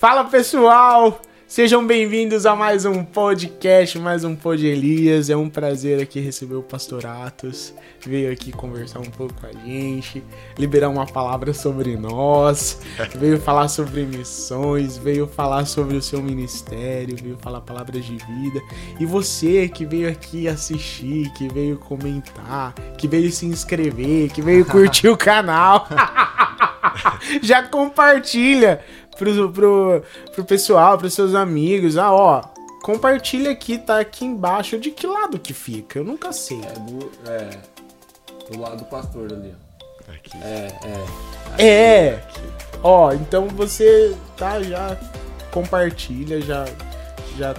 Fala pessoal, sejam bem-vindos a mais um podcast, mais um Pod Elias. É um prazer aqui receber o Pastor Atos. Veio aqui conversar um pouco com a gente, liberar uma palavra sobre nós, veio falar sobre missões, veio falar sobre o seu ministério, veio falar palavras de vida. E você que veio aqui assistir, que veio comentar, que veio se inscrever, que veio curtir o canal. Já compartilha pro, pro, pro pessoal, pros seus amigos. Ah, ó, compartilha aqui, tá aqui embaixo. De que lado que fica? Eu nunca sei. É do, é, do lado do pastor ali, ó. Aqui. É, é. É. Ó, então você tá já compartilha, já já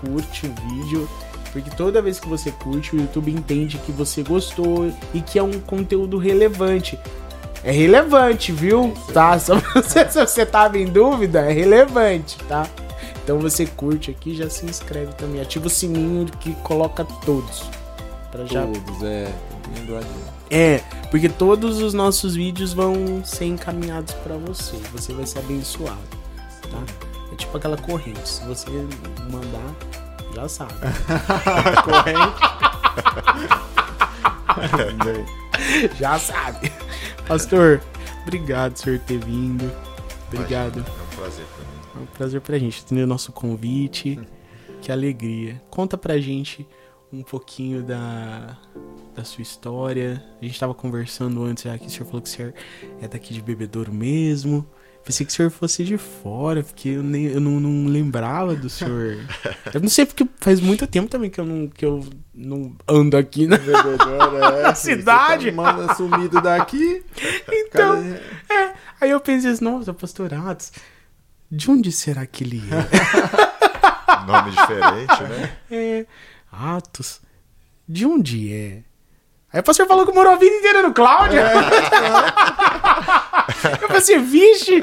curte o vídeo, porque toda vez que você curte, o YouTube entende que você gostou e que é um conteúdo relevante. É relevante, viu? Tá? Só pra você, se você tava em dúvida, é relevante, tá? Então você curte aqui, já se inscreve também, ativa o sininho que coloca todos. Pra já Todos, é. É, porque todos os nossos vídeos vão ser encaminhados pra você. Você vai ser abençoado, tá? É tipo aquela corrente. Se você mandar, já sabe. já sabe. Pastor, obrigado por ter vindo. Obrigado. Imagina, É um prazer pra mim. É um prazer pra gente atender o nosso convite. Que alegria. Conta pra gente um pouquinho da, da sua história. A gente tava conversando antes aqui, o senhor falou que o senhor é daqui de Bebedouro mesmo. Pensei que o senhor fosse de fora, porque eu, nem, eu não, não lembrava do senhor. Eu não sei, porque faz muito tempo também que eu não, que eu não ando aqui, né? é, A cidade. Você tá manda sumido daqui. Então, Cara, é. Aí eu pensei assim, nossa, pastor Atos, de onde será que ele é? Nome diferente, né? É. Atos. De onde é? Aí o pastor falou que morou a vida inteira no Cláudia. eu pensei, vixe.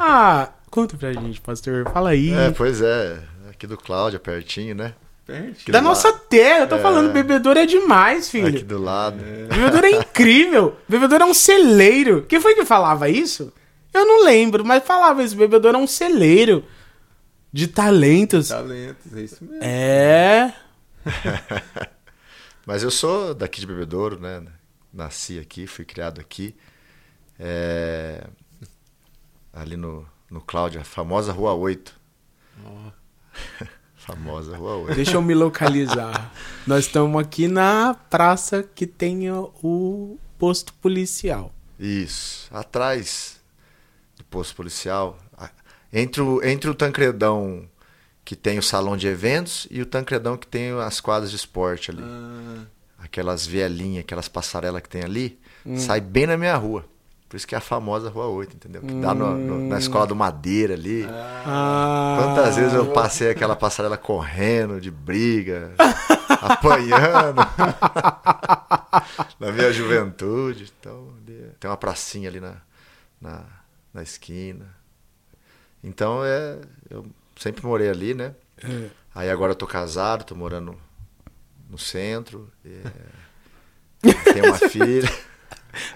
Ah, conta pra gente, pastor. Fala aí. É, pois é. Aqui do Cláudia, pertinho, né? perto. Aqui da nossa lado. terra. Eu tô falando, bebedouro é demais, filho. Aqui do lado. Bebedouro é incrível. Bebedouro é um celeiro. Quem foi que falava isso? Eu não lembro, mas falava isso. Bebedouro é um celeiro de talentos. Talentos, é isso mesmo. É. Mas eu sou daqui de Bebedouro, né? Nasci aqui, fui criado aqui. É, Ali no, no Cláudia, a famosa Rua 8. famosa Rua 8. Deixa eu me localizar. Nós estamos aqui na praça que tem o posto policial. Isso. Atrás do posto policial. Entre o, entre o Tancredão que tem o salão de eventos e o Tancredão que tem as quadras de esporte ali. Ah, Aquelas vielinhas, aquelas passarelas que tem ali, sai bem na minha rua. Por isso que é a famosa Rua 8, entendeu? Que dá no- no- na escola do Madeira ali. Ah, Quantas vezes eu passei aquela passarela correndo, de briga, apanhando. na minha juventude. Então, tem uma pracinha ali na, na, na esquina. Então, é, eu sempre morei ali, né? É. Aí agora eu tô casado, tô morando no centro. é, tenho uma filha.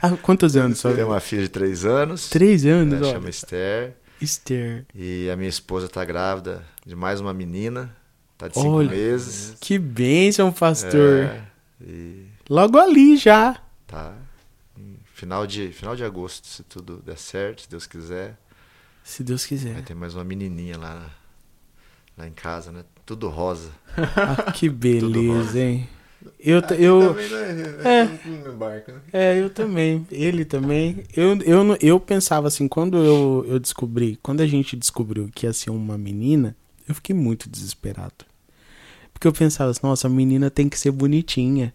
Ah, quantos anos? Só? tenho uma filha de três anos. Três anos, né, ó. chama Esther. Esther. E a minha esposa tá grávida de mais uma menina. Tá de cinco Olha. meses. Que bênção, pastor. É, e Logo ali já. tá final de, final de agosto, se tudo der certo, se Deus quiser. Se Deus quiser. Vai ter mais uma menininha lá, lá em casa, né? Tudo rosa. Ah, que beleza, rosa. hein? Eu, t- eu, também, né? É. É. Barco, né? é, eu também. Ele também. Eu, eu, eu pensava assim, quando eu, eu descobri, quando a gente descobriu que ia ser uma menina, eu fiquei muito desesperado. Porque eu pensava assim, nossa, a menina tem que ser bonitinha,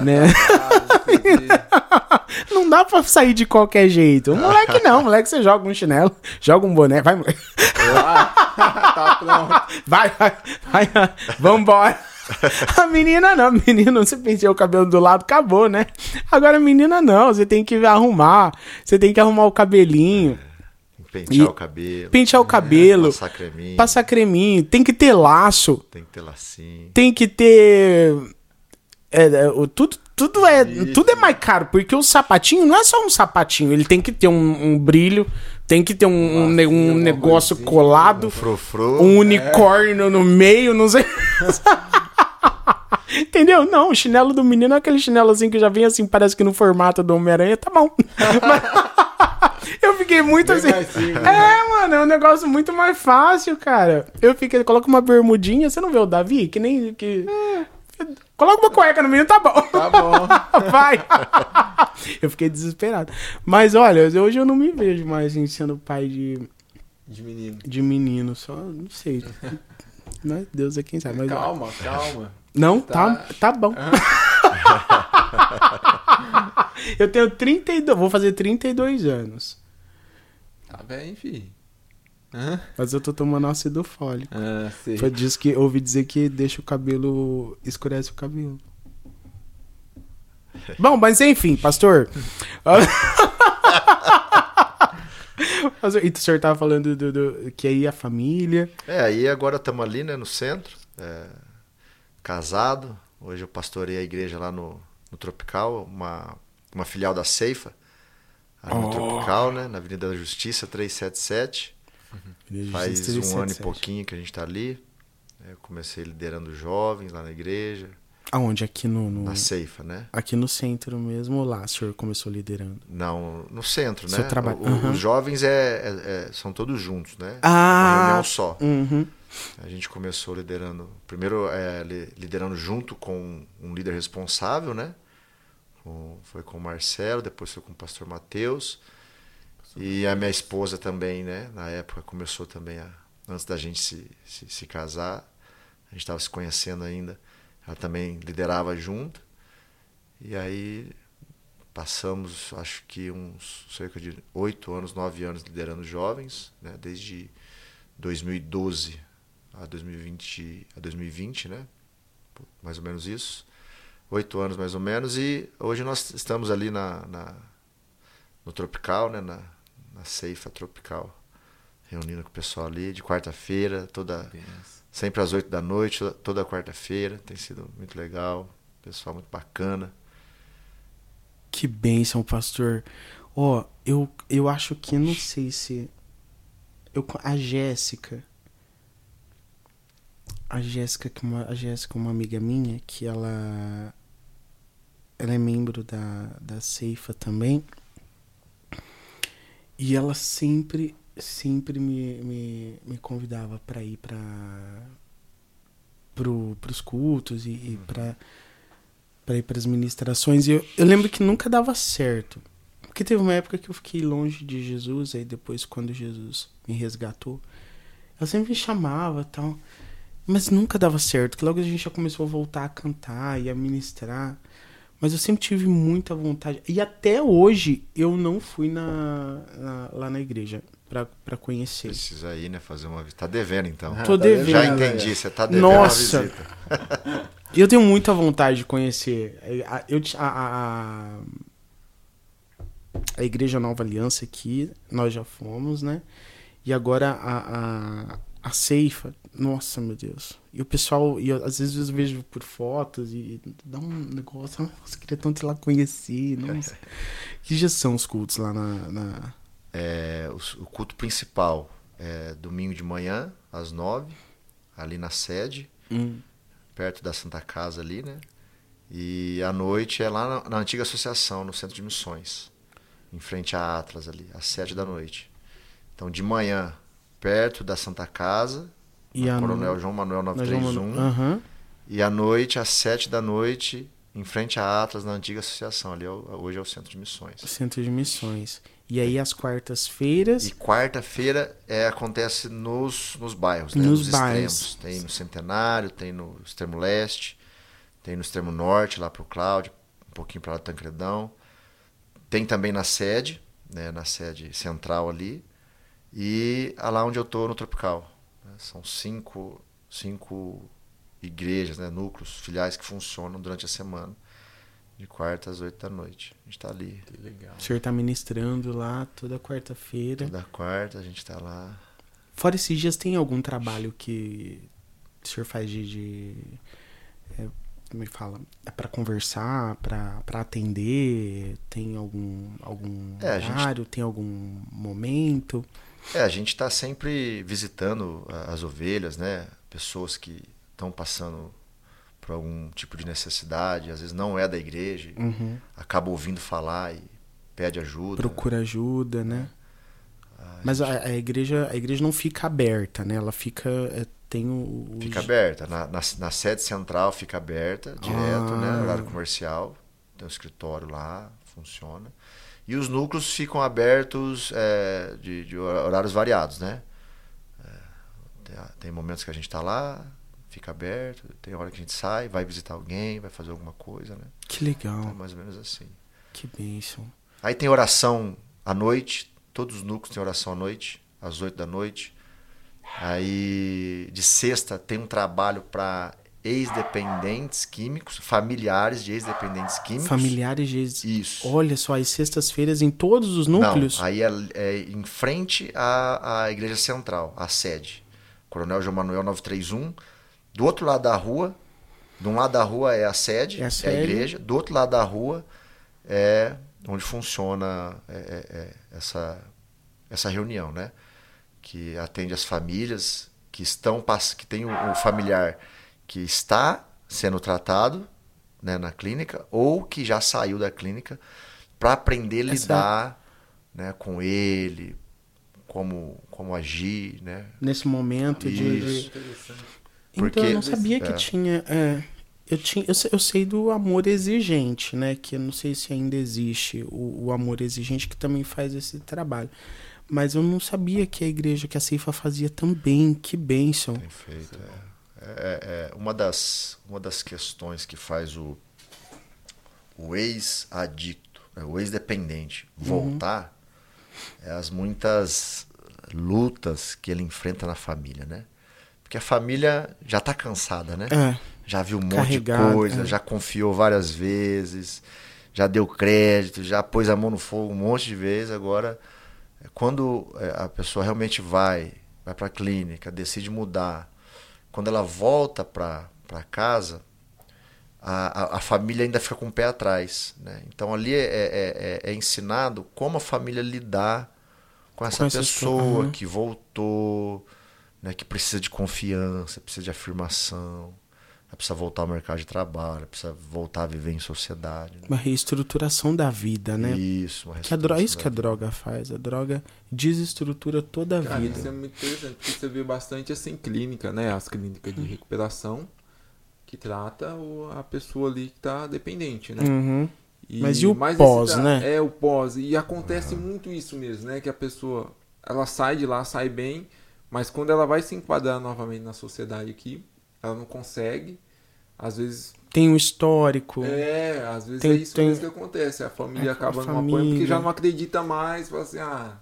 né? Entendi. Não dá pra sair de qualquer jeito. O moleque não, o moleque você joga um chinelo, joga um boné, vai, moleque. tá pronto. Vai, vai, vai, vambora. A menina não, menino, você penteia o cabelo do lado, acabou, né? Agora a menina não, você tem que arrumar, você tem que arrumar o cabelinho, Pentear E- o cabelo. pentear o cabelo, Passar creminho. passar creminho, tem que ter laço, Tem que ter lacinho. tem que ter. É, é, tudo, tudo, é, Isso. tudo é mais caro, porque o sapatinho não é só um sapatinho, ele tem que ter um, um brilho, Tem que ter um, um, um negócio coisinha. colado, Frufru. um unicórnio no meio, não sei. Entendeu? Não, o chinelo do menino é aquele chinelo assim que já vem assim, parece que no formato do Homem-Aranha, tá bom. Eu fiquei muito Bem assim. É, mano, é um negócio muito mais fácil, cara. Eu fiquei, coloca uma bermudinha, você não vê o Davi? Que nem. Que... Coloca uma cueca no menino, tá bom. Tá bom. Vai! eu fiquei desesperado. Mas olha, hoje eu não me vejo mais assim, sendo pai de, De menino. de menino, só não sei. Mas Deus é quem sabe. Mas, Calma, calma. Não, tá, Tá. tá bom. eu tenho 32, vou fazer 32 anos. Tá bem, fi. Hã? Mas eu tô tomando ácido fólico. Ah, sei. Foi disso que ouvi dizer que deixa o cabelo. escurece o cabelo. Bom, mas enfim, pastor. Pastor, E o senhor tava falando do, do- que aí a família. É, aí agora estamos ali, né, no centro, é, casado. Hoje eu pastorei a igreja lá no, no Tropical, uma, uma filial da Ceifa, ali no Oh. Tropical, né, na Avenida da Justiça 377. Faz um ano e pouquinho que a gente está ali. É, Eu comecei liderando jovens lá na igreja, Aonde? Aqui no, no- na Ceifa, né? aqui no centro mesmo lá o senhor começou liderando? Não, no centro, Seu né? trabalho, O- aham. Os jovens é, é- é- são todos juntos, né? Ah. Uma reunião só. Uhum. A gente começou liderando, primeiro é, li- liderando junto com um líder responsável, né? Com- foi com o Marcelo, depois foi com o pastor Matheus. E a minha esposa também, né? Na época começou também, a, antes da gente se, se, se casar, a gente estava se conhecendo ainda. Ela também liderava junto. E aí passamos, acho que uns cerca de oito anos, nove anos liderando jovens, né? Desde 2012 a 2020, a 2020, né? Mais ou menos isso. Oito anos mais ou menos. E hoje nós estamos ali na, na- no Tropical, né? Na, na Ceifa Tropical. Reunindo com o pessoal ali de quarta-feira, toda sempre às oito da noite, toda- quarta-feira. Tem sido muito legal. Pessoal muito bacana. Que bênção, pastor. Ó, eu, eu acho que não sei se. Eu, co- a Jéssica. A Jéssica, que uma, a Jéssica é uma amiga minha, que ela. Ela é membro da, da Ceifa também. E ela sempre, sempre me, me, me convidava para ir para pro, pros cultos e, e para para ir para as ministrações. E eu, eu lembro que nunca dava certo. Porque teve uma época que eu fiquei longe de Jesus, aí depois, quando Jesus me resgatou, ela sempre me chamava e tal. Mas nunca dava certo, que logo a gente já começou a voltar a cantar e a ministrar. Mas eu sempre tive muita vontade. E até hoje eu não fui na, na- lá na igreja pra, pra conhecer. Precisa ir, né? Fazer uma visita. Tá devendo então. Ah, Tô tá devendo. Já entendi, você tá devendo Nossa. uma visita. Eu tenho muita vontade de conhecer. A- Eu, a, a, a Igreja Nova Aliança aqui, nós já fomos, né? E agora a, a, a Ceifa, nossa, meu Deus. E o pessoal, e eu, às vezes eu vejo por fotos e dá um negócio, nossa, queria tanto ir lá conhecer, nossa. que já são os cultos lá na... na- É, o, o culto principal é domingo de manhã, às nove, ali na sede, Hum, perto da Santa Casa ali, né? E à noite é lá na, na antiga associação, no centro de missões, em frente à Atlas ali, às sete da noite. Então de manhã, perto da Santa Casa, E à Coronel no- João Manuel nós vamos- 931, Aham. e à noite, às sete da noite, em frente à Atlas, na antiga associação, ali é o- hoje é o centro de missões. Centro de Missões. E aí às quartas-feiras... E quarta-feira é, acontece nos, nos bairros, né? Nos nos bairros. extremos. Tem no Centenário, tem no extremo leste, tem no extremo norte, lá pro Cláudio, um pouquinho para lá do Tancredão. Tem também na sede, né? na sede central ali. E a lá onde eu tô no Tropical. São cinco, cinco igrejas, né? núcleos, filiais que funcionam durante a semana. De quarta às oito da noite. A gente tá ali. Que legal. O senhor tá ministrando lá toda quarta-feira. Toda quarta a gente tá lá. Fora esses dias, tem algum trabalho que o senhor faz de, de, é, me fala, é para conversar, para atender, tem algum algum É, a gente- horário, tem algum momento? É, a gente está sempre visitando a- as ovelhas, né? Pessoas que estão passando por algum tipo de necessidade, às vezes não é da igreja, Uhum. acaba ouvindo falar e pede ajuda. Procura ajuda, né? Ah, Mas a, a igreja a igreja não fica aberta, né? Ela fica é, tem o, o- Fica aberta. Na, na, na sede central fica aberta, direto, Ah. né? Horário comercial. Tem um escritório lá, funciona. E os núcleos ficam abertos é, de, de horários variados, né? É, tem, momentos que a gente está lá, fica aberto. Tem hora que a gente sai, vai visitar alguém, vai fazer alguma coisa, né? Que legal, Então, é mais ou menos assim. que bênção. Aí tem oração à noite, todos os núcleos têm oração à noite, às 8 da noite. Aí de sexta tem um trabalho para ex-dependentes químicos, familiares de ex-dependentes químicos. Familiares de Isso. Olha só, as sextas-feiras em todos os núcleos. Não, aí é, é em frente à, à igreja central, à sede. Coronel João Manuel 931. Do outro lado da rua, de um lado da rua é a sede, É a é a, sede. igreja. Do outro lado da rua é onde funciona é, é, é, essa, essa reunião, né? Que atende as famílias que estão que tem o, o familiar que está sendo tratado né, na clínica ou que já saiu da clínica para aprender a Essa- lidar né, com ele, como, como agir, né? Nesse momento de- de, Isso. Interessante. Então Porque- eu não sabia que é. tinha. é, eu, tinha eu, sei, eu sei do amor exigente, né? Que eu não sei se ainda existe o, o amor exigente que também faz esse trabalho. Mas eu não sabia que a igreja, que a Ceifa fazia também. Que bênção. Tem feito. É, É- é uma, das, uma das questões que faz o, o ex-adicto, né, o ex-dependente voltar é as muitas lutas que ele enfrenta na família, né? Porque a família já está cansada, né? É, já viu um monte Carregado, de coisa, é. já confiou várias vezes, já deu crédito, já pôs a mão no fogo um monte de vezes. Agora, é, quando é, a pessoa realmente vai, vai para a clínica, decide mudar, quando ela volta para casa, a, a, família ainda fica com o pé atrás. Né? Então ali é, é, é- é ensinado como a família lidar com essa essa pessoa aham. que voltou, né, que precisa de confiança, precisa de afirmação, precisa voltar ao mercado de trabalho, precisa voltar a viver em sociedade. né? uma reestruturação da vida, né? Isso, uma Que a dro- é isso que a droga faz. A droga desestrutura toda a Cara, vida. isso é muito interessante, porque você vê bastante assim clínica, né? As clínicas de recuperação que trata a pessoa ali que tá dependente, né? Uhum. Mas e o mais pós, esse- né? É, o pós. E acontece muito isso mesmo, né? Que a pessoa, ela sai de lá, sai bem, mas quando ela vai se enquadrar novamente na sociedade aqui, ela não consegue. Às vezes Tem um histórico. É, às vezes Tem- é isso tem- mesmo que acontece. A família É, acaba não apoiando porque já não acredita mais. Fala assim, ah,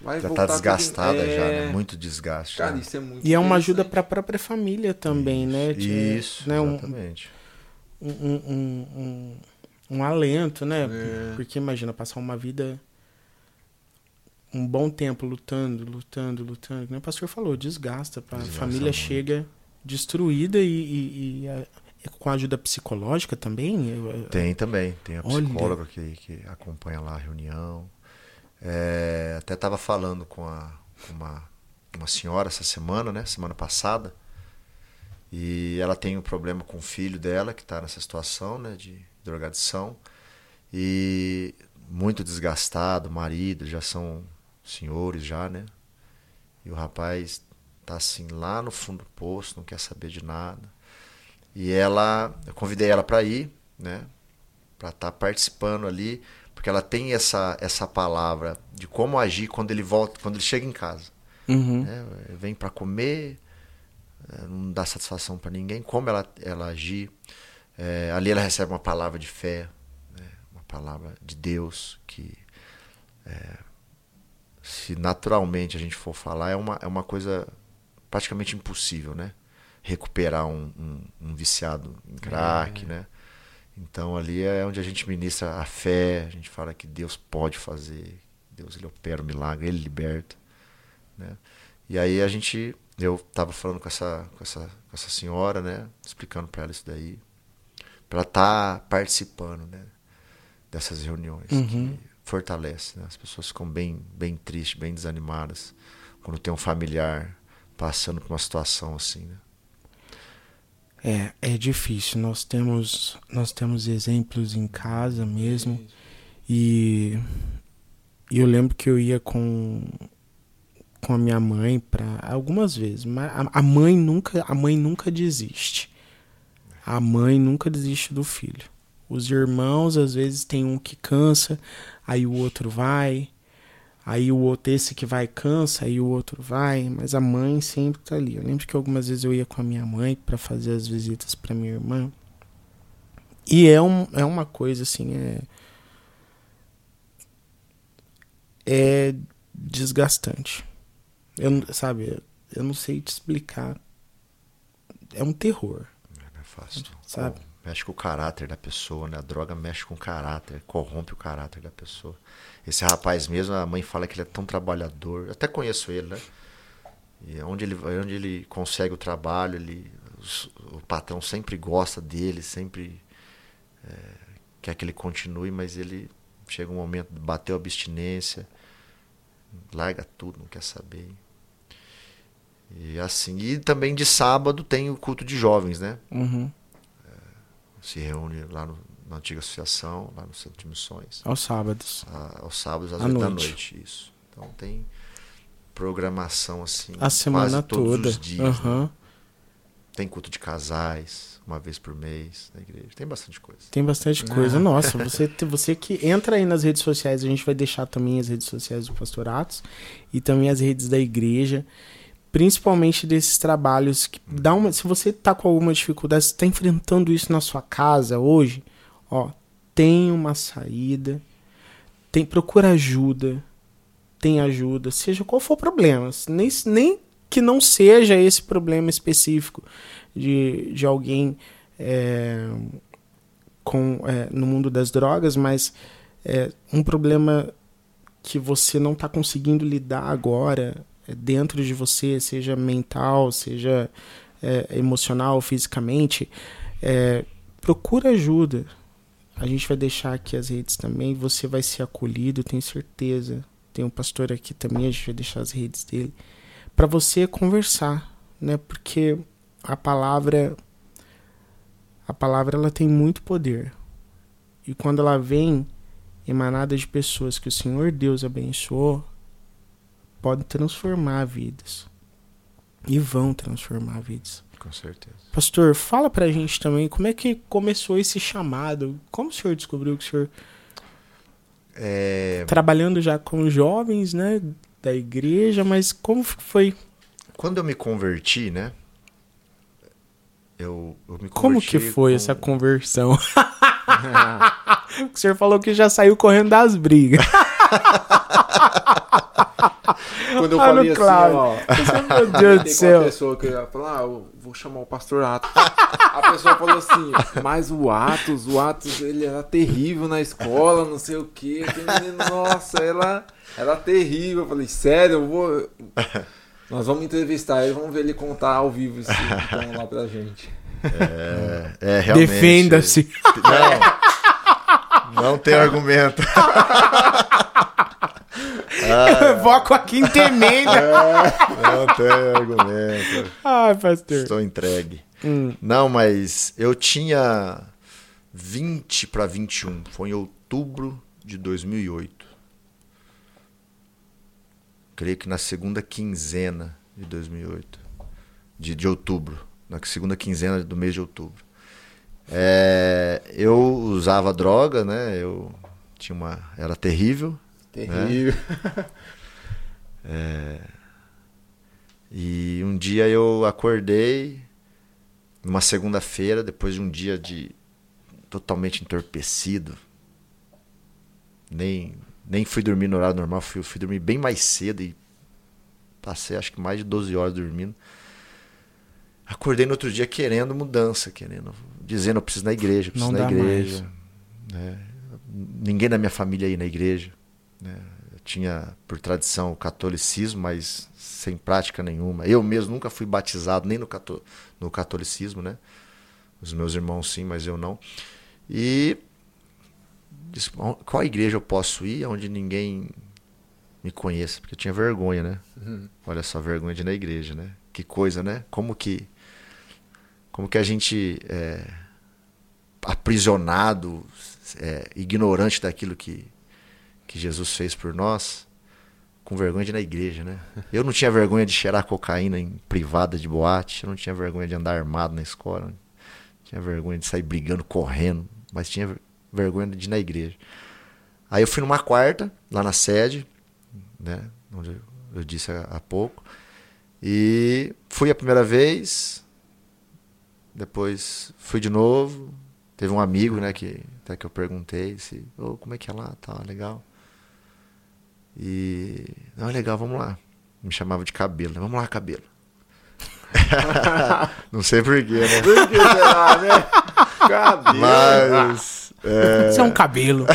vai Já voltar está tudo- desgastada já, É, né? Muito desgaste. Cara, né? isso é muito E é uma ajuda para a própria família também, né? Isso, né? Um, exatamente. um, um, um, um alento, né? É. Porque imagina passar uma vida um bom tempo lutando, lutando, lutando. Como o pastor falou, desgasta. A Desgasta família muito. chega destruída e, e- e a- com ajuda psicológica também. Tem também, tem a Olha. psicóloga que, que acompanha lá a reunião. É, até estava falando com, a, com uma, uma senhora essa semana, né? Semana passada. E ela tem um problema com o filho dela, que está nessa situação né, de drogadição. E muito desgastado, marido, já são senhores já, né? E o rapaz tá assim lá no fundo do poço, não quer saber de nada. E ela, eu convidei ela para ir, né? Para estar participando ali, porque ela tem essa essa palavra de como agir quando ele volta, quando ele chega em casa. Uhum. né? Vem para comer, eh, não dá satisfação para ninguém. Como ela ela agir? Eh, ali ela recebe uma palavra de fé, né? uma palavra de Deus que eh, se naturalmente a gente for falar é uma é uma coisa praticamente impossível, né? Recuperar um, um, um viciado em crack, É. né? Então ali é onde a gente ministra a fé, a gente fala que Deus pode fazer, Deus ele opera o milagre, ele liberta, né? E aí a gente, eu tava falando com essa, com essa, com essa senhora, né? Explicando para ela isso daí. para estar tá participando, né? Dessas reuniões Uhum. que fortalece, né? As pessoas ficam bem, bem tristes, bem desanimadas quando tem um familiar passando por uma situação assim, né? É, é difícil. Nós temos, nós temos exemplos em casa mesmo. E, e eu lembro que eu ia com, com a minha mãe para algumas vezes, mas a, mãe nunca, a mãe nunca desiste. A mãe nunca desiste do filho. Os irmãos às vezes tem um que cansa, aí o outro vai, aí o outro esse que vai cansa, aí o outro vai, mas a mãe sempre tá ali. Eu lembro que algumas vezes eu ia com a minha mãe para fazer as visitas para minha irmã. E é, um, é uma coisa assim, é é desgastante. Eu, sabe, eu não sei te explicar. É um terror, Não é fácil. sabe? Mexe com o caráter da pessoa, né? A droga mexe com o caráter, corrompe o caráter da pessoa. Esse rapaz mesmo, a mãe fala que ele é tão trabalhador. Eu até conheço ele, né? E onde ele, vai- onde ele consegue o trabalho, ele, os- o patrão sempre gosta dele, sempre é, quer que ele continue, mas ele chega um momento, bateu a abstinência, larga tudo, não quer saber. E assim, e também de sábado tem o culto de jovens, né? Uhum. Se reúne lá no- na antiga associação, lá no Centro de Missões, Aos sábados. a- aos sábados às À da noite. isso. Então tem programação assim, A semana quase todos toda. os dias. né? Aham. Tem culto de casais, uma vez por mês na igreja. Tem bastante coisa. Tem bastante coisa. Nossa, você, você que entra aí nas redes sociais, a gente vai deixar também as redes sociais do Pastoratos e também as redes da igreja. Principalmente desses trabalhos que dá uma. Se você tá com alguma dificuldade, se tá enfrentando isso na sua casa hoje, ó, tem uma saída. Tem, procura ajuda. Tem ajuda, seja qual for o problema. Nem, nem que não seja esse problema específico de, de alguém é, com, é, no mundo das drogas, mas é, um problema que você não está conseguindo lidar agora dentro de você, seja mental, seja é, emocional, fisicamente, é, procura ajuda. A gente vai deixar aqui as redes também, você vai ser acolhido, tenho certeza. Tem um pastor aqui também, a gente vai deixar as redes dele, para você conversar, né? Porque a palavra a palavra ela tem muito poder. E quando ela vem emanada de pessoas que o Senhor Deus abençoou, pode transformar vidas. E vão transformar vidas. Com certeza. Pastor, fala pra gente também como é que começou esse chamado. Como o senhor descobriu que o senhor É, trabalhando já com jovens, né, da igreja, mas como foi? quando eu me converti, né? Eu, eu me converti Como que foi com- essa conversão? o senhor falou que já saiu correndo das brigas. Quando eu Ah, falei assim, Cláudio. ó. Meu Deus do Tem céu. uma pessoa que ia falar, ah, eu vou chamar o pastor Atos. A pessoa falou assim, mas o Atos, o Atos, ele era terrível na escola, não sei o quê. Nossa, ela era terrível. Eu falei, sério, eu vou. Nós vamos entrevistar ele, vamos ver ele contar ao vivo isso então, lá pra gente. É, é, realmente. Defenda-se. Não, não tem argumento. Evoco a quinta emenda. Não tem argumento. Ai, pastor. Estou entregue. Hum. Não, mas eu tinha 20 para 21. Foi em outubro de 2008. Creio que na segunda quinzena de 2008. De, de outubro. Na segunda quinzena do mês de outubro. É, eu usava droga, né? Eu tinha uma. Era terrível. Terrível. E um dia eu acordei, numa segunda-feira, depois de um dia de totalmente entorpecido. Nem, nem fui dormir no horário normal, fui, fui dormir bem mais cedo e passei acho que mais de 12 horas dormindo. Acordei no outro dia querendo mudança, querendo, dizendo eu preciso ir na igreja, eu preciso Não na dá igreja. né? Ninguém da minha família ia na igreja. Né? Eu tinha, por tradição, o catolicismo, mas sem prática nenhuma. Eu mesmo nunca fui batizado nem no, cató no catolicismo, né? Os meus irmãos sim, mas eu não. E disse, "Bom, qual igreja eu posso ir onde ninguém me conheça? Porque eu tinha vergonha, né? Olha só, vergonha de ir na igreja, né? Que coisa, né? Como que como que a gente é aprisionado, é, ignorante daquilo que, que Jesus fez por nós, com vergonha de ir na igreja, né? Eu não tinha vergonha de cheirar cocaína em privada de boate, eu não tinha vergonha de andar armado na escola, não tinha vergonha de sair brigando, correndo, mas tinha ver- vergonha de ir na igreja. Aí eu fui numa quarta, lá na sede, né? Onde eu- disse há, pouco. E fui a primeira vez, depois fui de novo. Teve um amigo, né, que até que eu perguntei se, "Ô, como é que é lá, tá, legal. E, não, é legal, vamos lá. Me chamava de cabelo, né? Vamos lá, cabelo. não sei porquê, né? Por que será, né? Cabelo. Mas. é, Isso é um cabelo.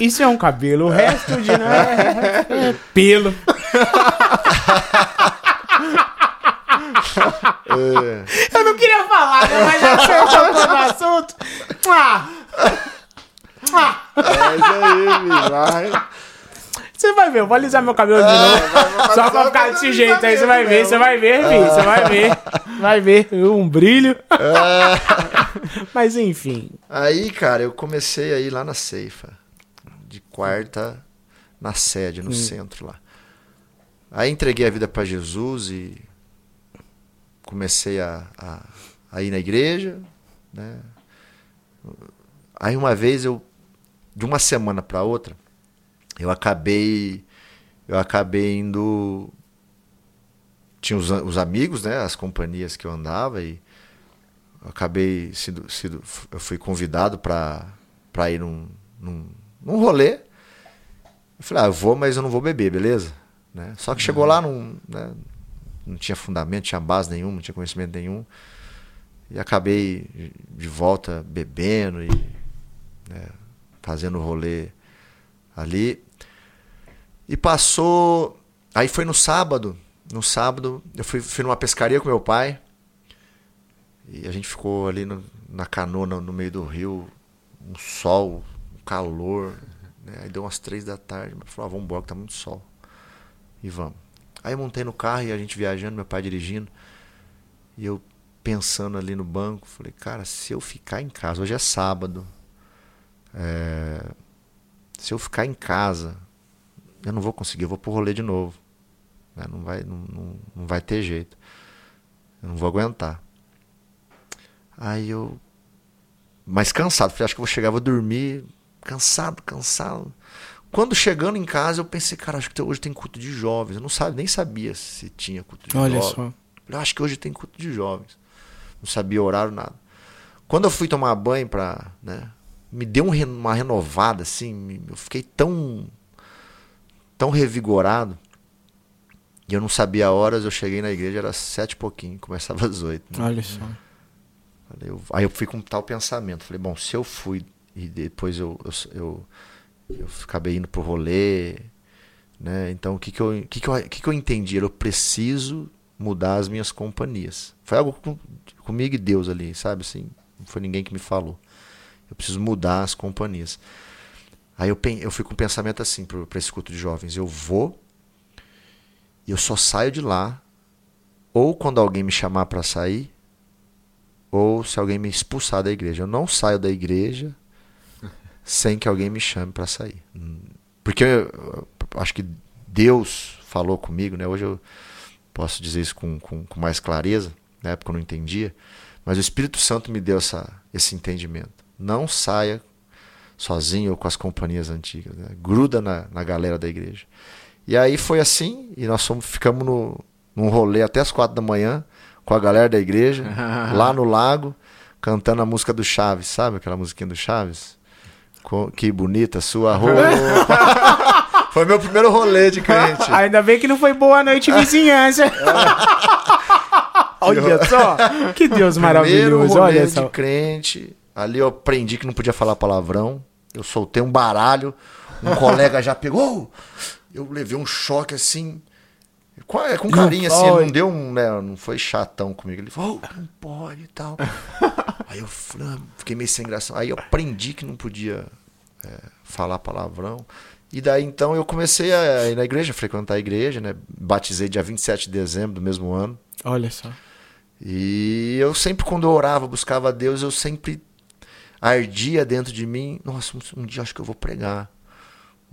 Isso é um cabelo. O resto de não é, é pelo. é, Eu não queria falar, né? Mas já que você tocou no assunto. Ah, É isso aí, filho. Você vai ver, eu vou alisar meu cabelo de novo. Só pra ficar desse jeito aí, você vai ver, você vai ver, filho. Você vai ver. Vai ver. Um brilho. Mas enfim. Aí, cara, eu comecei a ir lá na Ceifa. De quarta na sede, no centro lá. Aí entreguei a vida para Jesus e comecei a, a, a ir na igreja, né? Aí uma vez eu, de uma semana para outra, eu acabei, eu acabei indo, tinha os, os amigos, né? As companhias que eu andava e eu acabei sido, sido eu fui convidado para para ir num, num, num rolê. Eu falei, ah, eu vou, mas eu não vou beber, beleza? Né? Só que chegou lá, não, né, não tinha fundamento, tinha base nenhuma, não tinha conhecimento nenhum. E acabei de- de volta bebendo e né, fazendo rolê ali. E passou. Aí foi no sábado. No sábado, eu fui, fui numa pescaria com meu pai. E a gente ficou ali no- na canoa no, meio do rio, um sol, um calor. né? Aí deu umas três da tarde. Eu falei, ah, vamos embora que tá muito sol. E vamos. Aí eu montei no carro e a gente viajando, meu pai dirigindo. E eu pensando ali no banco, falei, cara, se eu ficar em casa, hoje é sábado. é, se eu ficar em casa, eu não vou conseguir, eu vou pro rolê de novo. né? Não, vai, não, não, não vai ter jeito. Eu não vou aguentar. Aí eu. Mas cansado, falei, acho que eu vou chegar, vou dormir. Cansado, cansado. Quando chegando em casa, eu pensei, cara, acho que hoje tem culto de jovens. Eu não sabia, nem sabia se tinha culto de Olha jovens. só. Eu acho que hoje tem culto de jovens. Não sabia horário, nada. Quando eu fui tomar banho pra. Né, me deu um uma renovada, assim. Eu fiquei tão. tão revigorado. E eu não sabia horas, eu cheguei na igreja, era sete e pouquinho, começava às oito. né? Olha só. Falei, eu- aí eu fui com tal pensamento. Falei, bom, se eu fui e depois eu, eu, eu, eu acabei indo pro rolê, né? Então o que que eu, que que eu, que que eu entendi? Eu preciso mudar as minhas companhias. Foi algo com, comigo e Deus ali, sabe? Assim, não foi ninguém que me falou. Eu preciso mudar as companhias. Aí eu, pen- eu fui com o pensamento assim para esse culto de jovens. Eu vou e eu só saio de lá ou quando alguém me chamar para sair ou se alguém me expulsar da igreja. Eu não saio da igreja sem que alguém me chame para sair. Porque eu, eu acho que Deus falou comigo, né? Hoje eu posso dizer isso com, com, com mais clareza, na época eu não entendia, mas o Espírito Santo me deu essa, esse entendimento. Não saia sozinho ou com as companhias antigas, né? gruda na, na galera da igreja. E aí foi assim, e nós fomos, ficamos no, num rolê até as quatro da manhã com a galera da igreja, lá no lago, cantando a música do Chaves, sabe aquela musiquinha do Chaves? Co- Que bonita sua roupa. Foi meu primeiro rolê de crente. Ainda bem que não foi boa noite, vizinhança. olha só. Que Deus Primeiro maravilhoso. rolê Olha de só. crente. Ali eu aprendi que não podia falar palavrão. Eu soltei um baralho. Um colega já pegou. Eu levei um choque assim. Com, é, com Não carinho, assim, ele não deu um, né, não foi chatão comigo. Ele falou, "Oh, não pode e tal. Aí eu ah, fiquei meio sem graça. Aí eu aprendi que não podia é, falar palavrão. E daí então eu comecei a ir na igreja, frequentar a igreja, né? Batizei dia 27 de dezembro do mesmo ano. Olha só. E eu sempre, quando eu orava, buscava a Deus, eu sempre ardia dentro de mim. Nossa, um, um dia eu acho que eu vou pregar.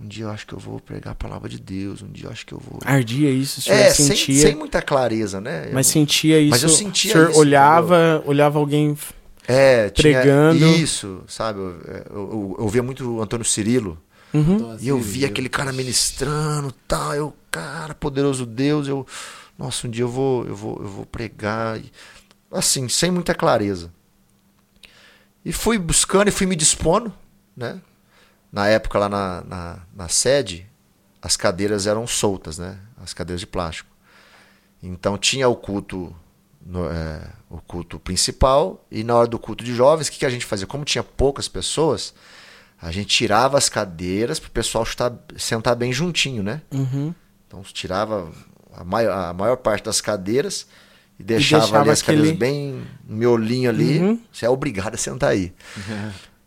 Um dia eu acho que eu vou pregar a palavra de Deus. Um dia eu acho que eu vou. Ardia isso, o senhor É, sem, sentia. sem muita clareza, né? Eu- Mas sentia isso. Mas eu sentia O senhor isso, olhava, olhava alguém. é, tinha pregando. Isso, sabe? Eu, eu, eu, eu via muito o Antônio Cirilo. Uhum. E eu via aquele cara ministrando tal. Eu, cara, poderoso Deus. Eu, nossa, um dia eu vou, eu vou, eu vou pregar. e- Assim, sem muita clareza. E fui buscando e fui me dispondo, né? Na época lá na, na, na sede, as cadeiras eram soltas, né? As cadeiras de plástico. Então tinha o culto, no- é, o culto principal e na hora do culto de jovens, o que, que a gente fazia? Como tinha poucas pessoas, a gente tirava as cadeiras para o pessoal chutar- sentar bem juntinho, né? Uhum. Então tirava a maior, a maior parte das cadeiras e deixava, deixava ali as cadeiras aquele- bem miolinho ali. Uhum. Você é obrigado a sentar aí.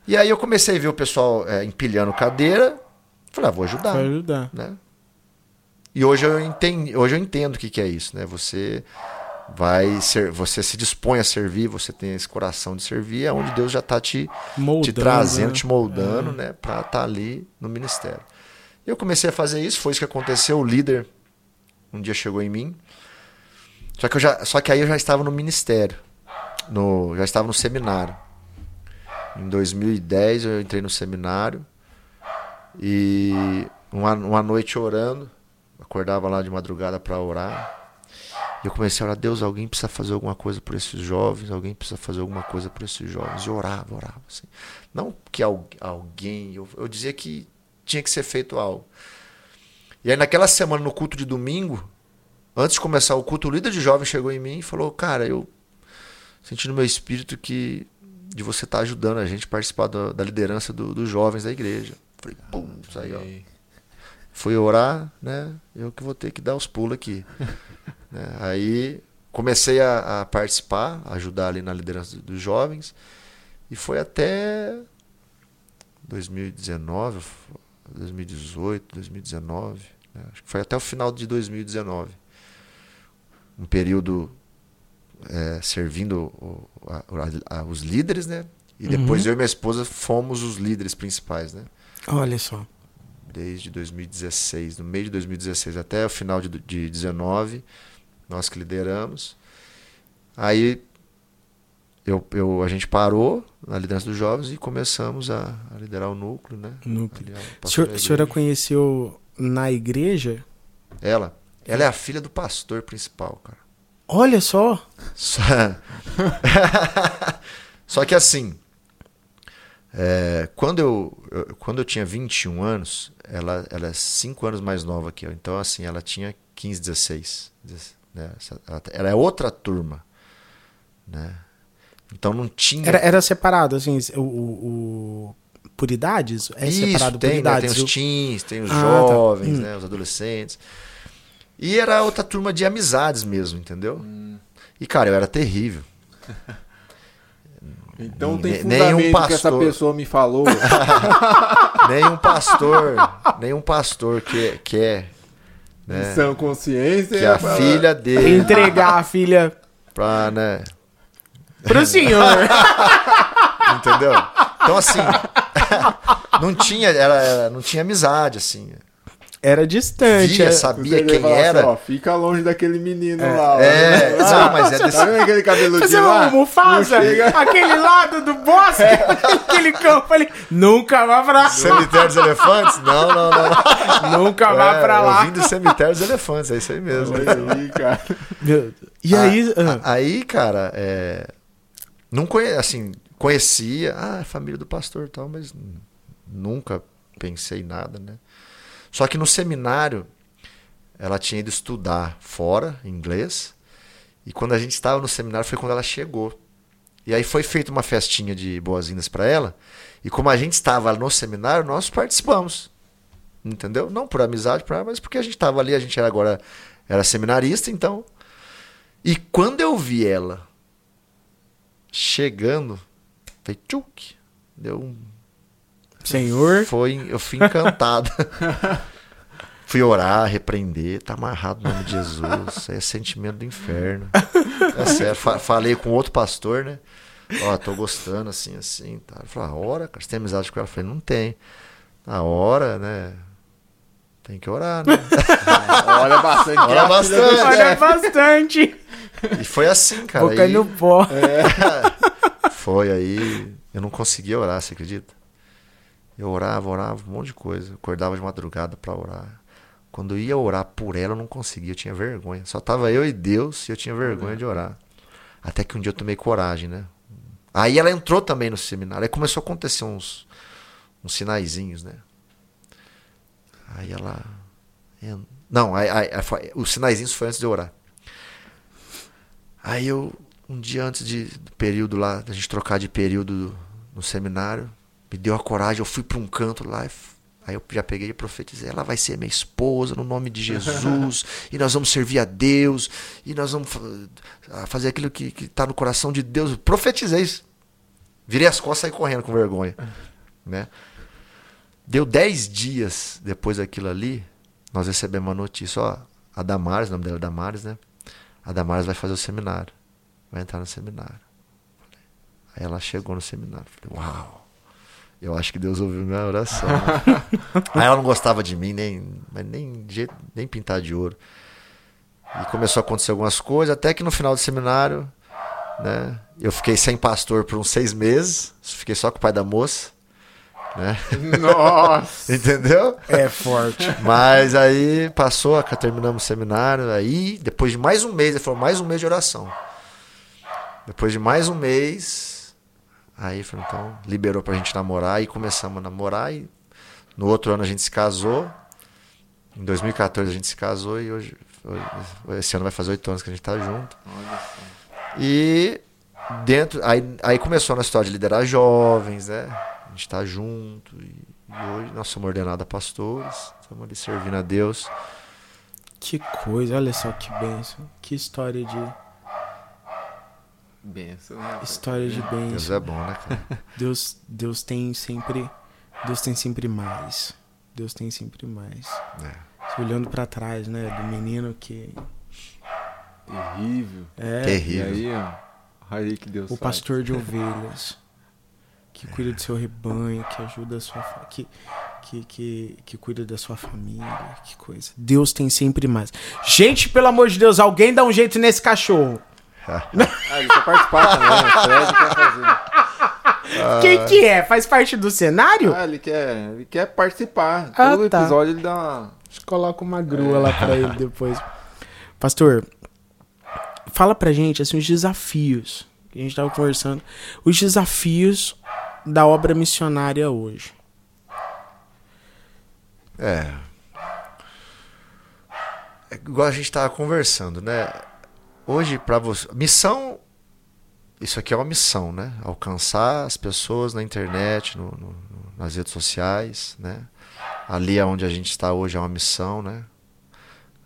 E aí eu comecei a ver o pessoal é, empilhando cadeira. Falei, ah, vou ajudar. Pra ajudar. Né? E hoje eu entendo, hoje eu entendo o que, que é isso, né? Você vai ser, você se dispõe a servir, você tem esse coração de servir, é onde Deus já está te, Moldando, te trazendo, né? te moldando, né, para estar ali no ministério. E eu comecei a fazer isso, foi isso que aconteceu. O líder um dia chegou em mim. Só que eu já, só que aí eu já estava no ministério, no, já estava no seminário. Em 2010 eu entrei no seminário e uma, uma noite orando, acordava lá de madrugada para orar. E eu comecei a orar, Deus, alguém precisa fazer alguma coisa por esses jovens, alguém precisa fazer alguma coisa por esses jovens. E orava, orava. Assim. Não que al- alguém, eu, eu dizia que tinha que ser feito algo. E aí naquela semana, no culto de domingo, antes de começar o culto, o líder de jovens chegou em mim e falou, cara, eu senti no meu espírito que de você estar ajudando a gente a participar da, da liderança do- dos jovens da igreja. Falei, pum, isso aí, ó. Fui orar, né? Eu que vou ter que dar os pulos aqui. né? Aí comecei a, a participar, a ajudar ali na liderança dos jovens. E foi até 2019, 2018, 2019. né? Acho que foi até o final de 2019. Um período é, servindo o- a- a- os líderes, né? E depois Uhum. eu e minha esposa fomos os líderes principais, né? Olha só. desde 2016, no meio de 2016 até o final de, de 19, nós que lideramos. Aí eu, eu, a gente parou na liderança dos jovens e começamos a, a liderar o núcleo, né? Núcleo. Ali, A senhor- a senhora conheceu na igreja? Ela, ela é a filha do pastor principal, cara. Olha só. Só, Só que assim, é, quando, eu, eu- quando eu tinha 21 anos, ela, ela é 5 anos mais nova que eu. Então, assim, ela tinha 15, 16. né? Essa- Ela, ela é outra turma. Né? Então não tinha. Era, era separado, assim, o, o- o- por idades? É Isso, separado tem, por né? idades. tem o- os teens, tem os Ah, tá. jovens, Hum. né? os adolescentes. E era outra turma de amizades mesmo, entendeu? Hum. E, cara, eu era terrível. Então tem Ne- nenhum fundamento que essa pastor. pessoa me falou. nenhum pastor, nenhum pastor que quer né, Em sã consciência. que a fala- filha dele Entregar a filha pra, né, pro senhor. entendeu? Então assim, não tinha, era, era- não tinha amizade assim. Era distante. Via, era- sabia Você quem assim, era. ó, fica longe daquele menino lá. ó. É, não, mas é desse Tá vendo aquele cabeludinho Fazer lá? uma Mufasa, aquele lado do bosque, aquele campo ali. Nunca vá pra lá. Cemitério dos elefantes? Não, não, não. não. Nunca vá É, pra eu lá. vim do cemitério dos elefantes, é isso aí mesmo. Aí, cara. Meu- E aí. ah, A- aí, cara, é, não conhe, assim, conhecia, ah, é família do pastor e tal, mas nunca pensei em nada, né? Só que no seminário, ela tinha ido estudar fora, inglês, e quando a gente estava no seminário foi quando ela chegou. E aí foi feita uma festinha de boas-vindas para ela, e como a gente estava no seminário, nós participamos. Entendeu? Não por amizade, mas porque a gente estava ali, a gente era agora era seminarista, então. E quando eu vi ela chegando, falei, tchuk, deu um. Senhor. Foi, eu fui encantado. fui orar, repreender, tá amarrado no nome de Jesus, é sentimento do inferno. É sério, fa- falei com outro pastor, né? Ó, tô gostando assim, assim, tá. Ele falou, a hora, cara, você tem amizade com ela? Eu falei, não tem. Na hora, né? Tem que orar, né? Olha bastante. Olha é a bastante. Olha bastante. E foi assim, cara. Boca aí- no pó. Foi aí, eu não conseguia orar, você acredita? Eu orava, orava, um monte de coisa. Acordava de madrugada pra orar. Quando eu ia orar por ela, eu não conseguia, eu tinha vergonha. Só tava eu e Deus e eu tinha vergonha de orar. Até que um dia eu tomei coragem, né? Aí ela entrou também no seminário. Aí começou a acontecer uns, uns sinaizinhos, né? Aí ela. Não, aí, aí- aí os sinaizinhos foi antes de eu orar. Aí eu, um dia antes de, do período lá, da gente trocar de período no seminário, me deu a coragem, eu fui para um canto lá, aí eu já peguei e profetizei, ela vai ser minha esposa no nome de Jesus, e nós vamos servir a Deus, e nós vamos fazer aquilo que está no coração de Deus. Profetizei isso. Virei as costas e saí correndo com vergonha. Né? Deu dez dias depois daquilo ali, nós recebemos uma notícia, ó, a Damares, o nome dela é Damares, né? A Damares vai fazer o seminário. Vai entrar no seminário. Aí ela chegou no seminário. Falei, uau! Eu acho que Deus ouviu minha oração. Aí ela não gostava de mim, nem, nem, nem pintar de ouro. E começou a acontecer algumas coisas, até que no final do seminário, né? Eu fiquei sem pastor por uns seis meses. Fiquei só com o pai da moça. Né? Nossa. Entendeu? É forte. Mas aí passou, terminamos o seminário. Aí, depois de mais um mês, ele falou, mais um mês de oração. Depois de mais um mês, aí falou, então, liberou pra gente namorar e começamos a namorar. E no outro ano a gente se casou. Em 2014 a gente se casou e hoje, hoje- esse ano vai fazer oito anos que a gente tá junto. Olha só. E dentro. Aí, aí começou a nossa história de liderar jovens, né? A gente tá junto. E, e hoje nós somos ordenados a pastores. Estamos ali servindo a Deus. Que coisa, olha só que benção. Que história de Benção, né? história de Deus bênção. é bom, né, cara? Deus, Deus tem sempre Deus tem sempre mais. Deus tem sempre mais. É. Olhando pra trás, né, do menino que Terrível. é E Terrível. aí, ó. Aí que Deus o faz. pastor de ovelhas, que cuida do seu rebanho, que ajuda a sua que, que, que, que cuida da sua família, que coisa. Deus tem sempre mais. Gente, pelo amor de Deus, alguém dá um jeito nesse cachorro. Ah, ele quer participar também. O Fred quer fazer. Quem que é? Faz parte do cenário? Ah, ele quer, ele quer participar. Ah, Todo tá. episódio ele dá uma. Coloca uma grua lá pra ele depois. Pastor, fala pra gente assim, os desafios que a gente tava conversando. Os desafios da obra missionária hoje. É. É igual a gente tava conversando, né? Hoje, para você. Missão. Isso aqui é uma missão, né? Alcançar as pessoas na internet, no- no- nas redes sociais, né? Ali é onde a gente está hoje é uma missão, né?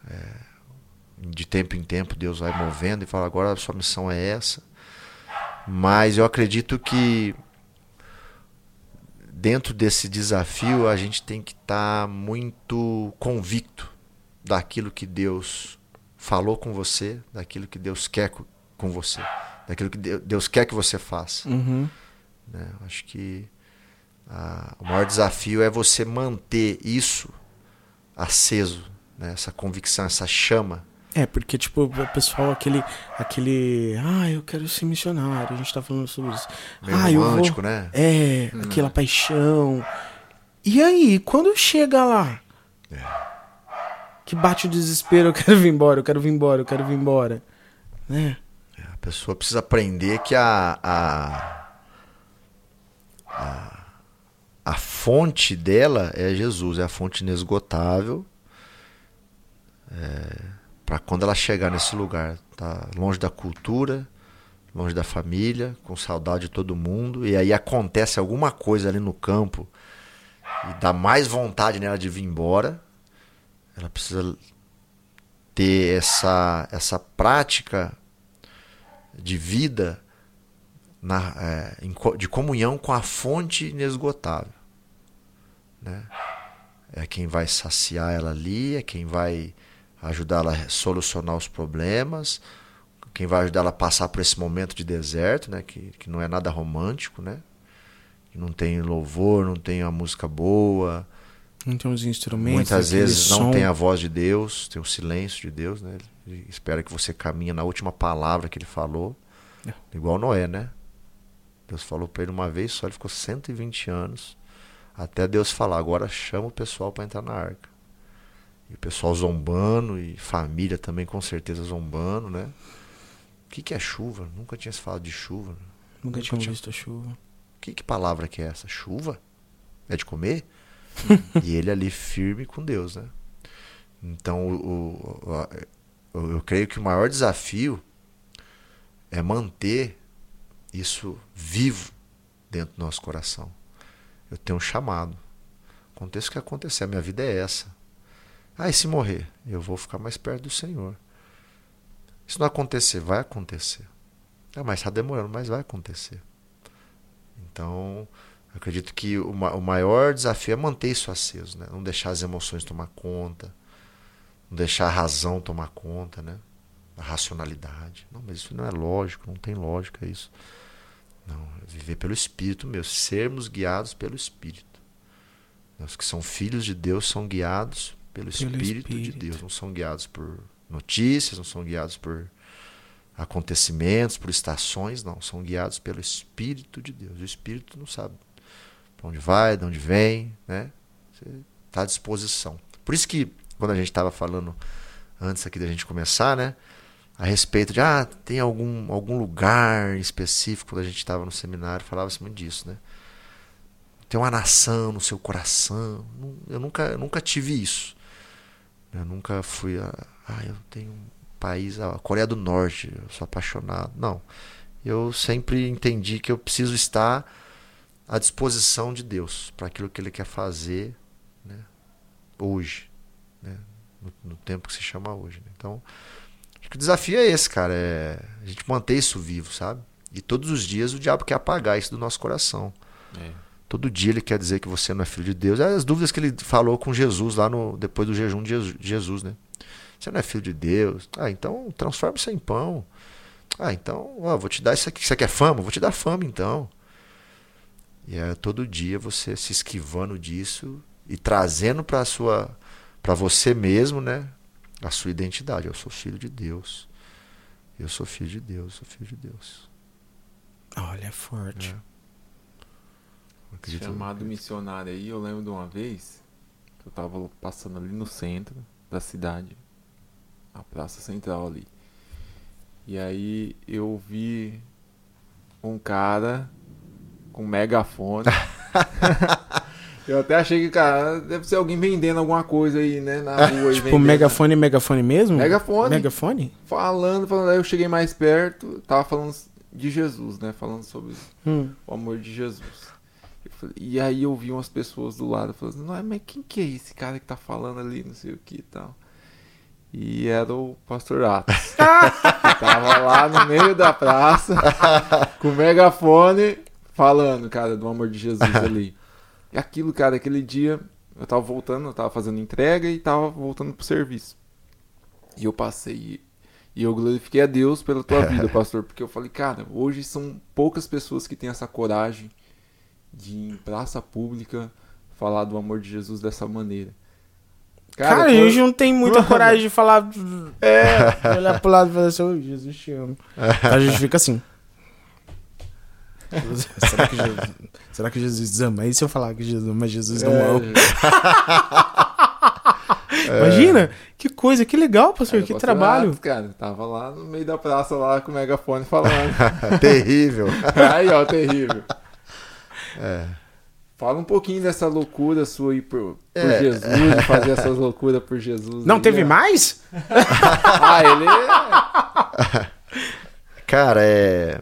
É, de tempo em tempo Deus vai movendo e fala agora a sua missão é essa. Mas eu acredito que dentro desse desafio a gente tem que estar muito convicto daquilo que Deus falou com você, daquilo que Deus quer co- com você, daquilo que Deu- Deus quer que você faça. Uhum. né? Acho que ah, o maior desafio é você manter isso aceso, né? essa convicção, essa chama. É, porque, tipo, o pessoal, aquele. aquele. Ah, eu quero ser missionário. A gente tá falando sobre isso. Meio ah, eu vou. romântico, né? É, aquela paixão. E aí, quando chega lá? É. Que bate o desespero, eu quero vir embora, eu quero vir embora, eu quero vir embora. Né? A pessoa precisa aprender que a, a, a, a fonte dela é Jesus, é a fonte inesgotável. para quando ela chegar nesse lugar, tá longe da cultura, longe da família, com saudade de todo mundo, e aí acontece alguma coisa ali no campo e dá mais vontade nela de vir embora, ela precisa ter essa, essa prática de vida na, é, de comunhão com a fonte inesgotável. Né? É quem vai saciar ela ali, é quem vai ajudar ela a solucionar os problemas, quem vai ajudar ela a passar por esse momento de deserto, né? que, que não é nada romântico, né? não tem louvor, não tem a música boa, Não tem os instrumentos. Muitas vezes não som. tem a voz de Deus, tem o silêncio de Deus, né? Ele espera que você caminhe na última palavra que ele falou. É. Igual Noé, né? Deus falou para ele uma vez só, ele ficou 120 anos até Deus falar, agora chama o pessoal para entrar na arca. E o pessoal zombando e família também com certeza zombando, né? O que, que é chuva? Nunca tinha se falado de chuva. Nunca Nunca tinha tinha- visto a chuva. Que, que palavra que é essa? Chuva? É de comer? e ele ali firme com Deus, né? Então, o, o- eu, creio que o maior desafio é manter isso vivo dentro do nosso coração. Eu tenho um chamado. Aconteça o que acontecer, a minha vida é essa. Ah, e se morrer? Eu vou ficar mais perto do Senhor. Se não acontecer, vai acontecer. Ah, mas está demorando, mas vai acontecer. Então, eu acredito que o, ma- o maior desafio é manter isso aceso, né? Não deixar as emoções tomar conta, não deixar a razão tomar conta, né? A racionalidade. Não, mas isso não é lógico, não tem lógica isso. Não, é viver pelo Espírito mesmo, sermos guiados pelo Espírito. Os que são filhos de Deus são guiados pelo Espírito, de. Deus, não são guiados por notícias, não são guiados por acontecimentos, por estações, não, são guiados pelo Espírito de Deus. O Espírito não sabe para onde vai, de onde vem, né? Você está à disposição. Por isso que quando a gente estava falando antes aqui da gente começar, né? A respeito de, ah, tem algum, algum lugar específico, quando a gente estava no seminário, falava-se muito disso, né? Tem uma nação no seu coração. Eu nunca, eu nunca tive isso. Eu nunca fui a, ah, eu tenho um país, a Coreia do Norte, eu sou apaixonado. Não. Eu sempre entendi que eu preciso estar à disposição de Deus para aquilo que Ele quer fazer né, hoje, né, no, no tempo que se chama hoje. né. Então, acho que o desafio é esse, cara, é a gente manter isso vivo, sabe? E todos os dias o diabo quer apagar isso do nosso coração. É. Todo dia ele quer dizer que você não é filho de Deus. É as dúvidas que ele falou com Jesus lá no depois do jejum de Jesus- né? Você não é filho de Deus. Ah, então transforma isso em pão. Ah, então, ó, vou te dar isso aqui. Você quer fama? Vou te dar fama, então. E é todo dia você se esquivando disso e trazendo para sua para você mesmo, né, a sua identidade. Eu sou filho de Deus. Eu sou filho de Deus, sou filho de Deus. Olha, é forte. É. Chamado missionário aí, eu lembro de uma vez que eu tava passando ali no centro da cidade, a praça central ali. E aí eu vi um cara com megafone. eu até achei que, cara, deve ser alguém vendendo alguma coisa aí, né, na rua. aí, Tipo, vendendo. megafone, megafone mesmo? Megafone. Megafone? Falando, falando. Aí eu cheguei mais perto, tava falando de Jesus, né, falando sobre Hum. o amor de Jesus. Falei- e aí eu vi umas pessoas do lado falando, não, mas quem que é esse cara que tá falando ali, não sei o que e tal. E era o pastor Atos. tava lá no meio da praça, com o megafone, falando, cara, do amor de Jesus ali. E aquilo, cara, aquele dia, eu tava voltando, eu tava fazendo entrega e tava voltando pro serviço. E eu passei e eu glorifiquei a Deus pela tua vida, pastor, porque eu falei, cara, hoje são poucas pessoas que têm essa coragem de ir em praça pública falar do amor de Jesus dessa maneira. Cara, a foi- gente não tem muita coragem de falar. É, de olhar pro lado e falar assim, "Ô, Jesus te amo. A gente fica assim. Será, que Jesus, será que Jesus ama? E se eu falar que Jesus ama, Jesus não ama? É, Imagina, que coisa, que legal, pastor, que trabalho. Cara, tava lá no meio da praça lá com o megafone falando. Terrível. Aí, ó, terrível. É. Fala um pouquinho dessa loucura sua aí por, por É. Jesus, de fazer essas loucuras por Jesus. Não aí, teve ó. mais? Ah, ele é... Cara, é.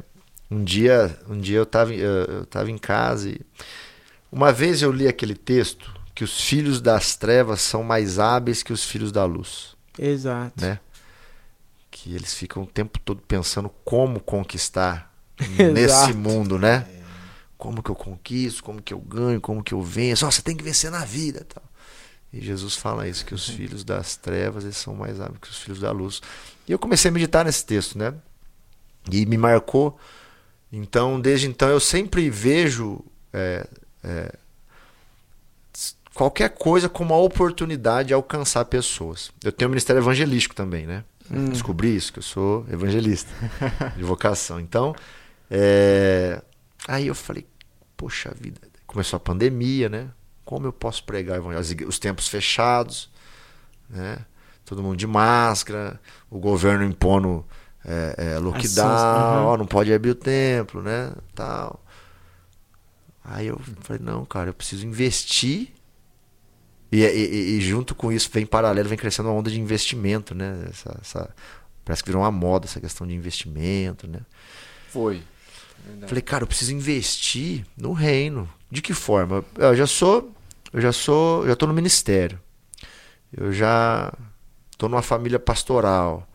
Um dia, um dia eu tava, eu, tava em casa e. Uma vez eu li aquele texto que os filhos das trevas são mais hábeis que os filhos da luz, Exato. né? que eles ficam o tempo todo pensando como conquistar nesse mundo, né? Como que eu conquisto, como que eu ganho, como que eu venço. Ó, você tem que vencer na vida, tal. E Jesus fala isso que os filhos das trevas eles são mais hábeis que os filhos da luz. E eu comecei a meditar nesse texto, né? E me marcou. Então, desde então eu sempre vejo é, é, qualquer coisa como uma oportunidade de alcançar pessoas. Eu tenho um ministério evangelístico também, né? Hum. Descobri isso, que eu sou evangelista de vocação. Então, é, aí eu falei, poxa vida, começou a pandemia, né? Como eu posso pregar evangelho? Os tempos fechados, né? Todo mundo de máscara, o governo impondo é, é, lockdown, aham. ó, não pode abrir o templo, né? Tal. Aí eu falei, não, cara, eu preciso investir. E, e- e junto com isso, vem paralelo, vem crescendo uma onda de investimento, né? Essa- essa- parece que virou uma moda essa questão de investimento, né? Foi. Verdade. Falei, cara, eu preciso investir no reino. De que forma? Eu já sou, eu já sou, já tô no ministério. Eu já tô numa família pastoral.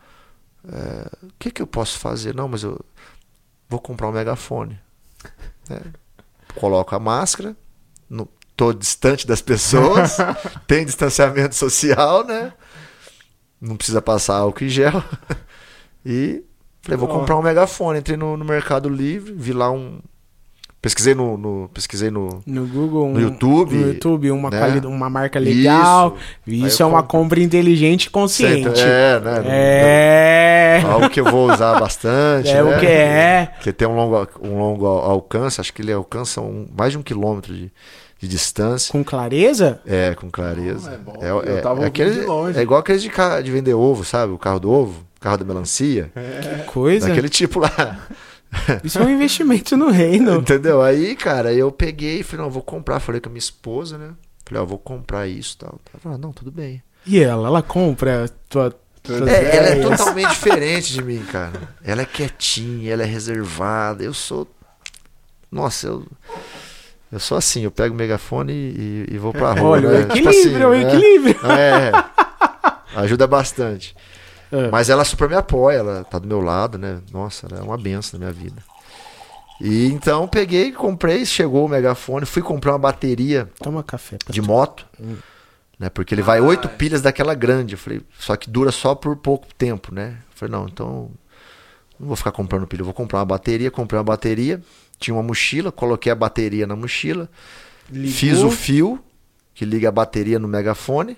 É, o que que eu posso fazer? Não, mas eu vou comprar um megafone. né? Coloco a máscara, não, tô distante das pessoas, tem distanciamento social, né? Não precisa passar álcool em gel. E falei, vou comprar um megafone. Entrei no, no Mercado Livre, vi lá um. Pesquisei no. no- pesquisei no. No Google, No YouTube, no YouTube uma, né? quali- uma marca legal. Isso, Isso. É eu uma compro. compra inteligente e consciente. É, né? É. Algo que eu vou usar bastante. É né? o que é. Que tem um longo, um longo al- alcance, acho que ele alcança um- mais de um quilômetro de, de distância. Com clareza? É, com clareza. Não, é bom. É, Eu é- tava é aquele- de longe. é igual aqueles de, de vender ovo, sabe? O carro do ovo, o carro da melancia. Que coisa. Daquele tipo lá. Isso é um investimento no reino. Entendeu? Aí, cara, eu peguei e falei, não, vou comprar. Falei com a minha esposa, né? Falei, ó, vou comprar isso e tal. Ela falou, não, tudo bem. E ela? Ela compra tua. tuas É, ela é totalmente diferente de mim, cara. Ela é quietinha, ela é reservada. Eu sou. Nossa, eu. Eu sou assim, eu pego o megafone e, e vou pra rua. Olha, o né? Tipo assim, equilíbrio, o né? equilíbrio. É. Ajuda bastante. É. Mas ela super me apoia, ela tá do meu lado, né? Nossa, ela é uma benção na minha vida. E então peguei, comprei, chegou o megafone, fui comprar uma bateria Toma café. de moto, né? Porque ele vai Ah, oito é. pilhas daquela grande. Eu falei, só que dura só por pouco tempo, né? Eu falei, não, então não vou ficar comprando pilha, eu vou comprar uma bateria, comprei uma bateria, tinha uma mochila, coloquei a bateria na mochila, Ligou. fiz o fio que liga a bateria no megafone.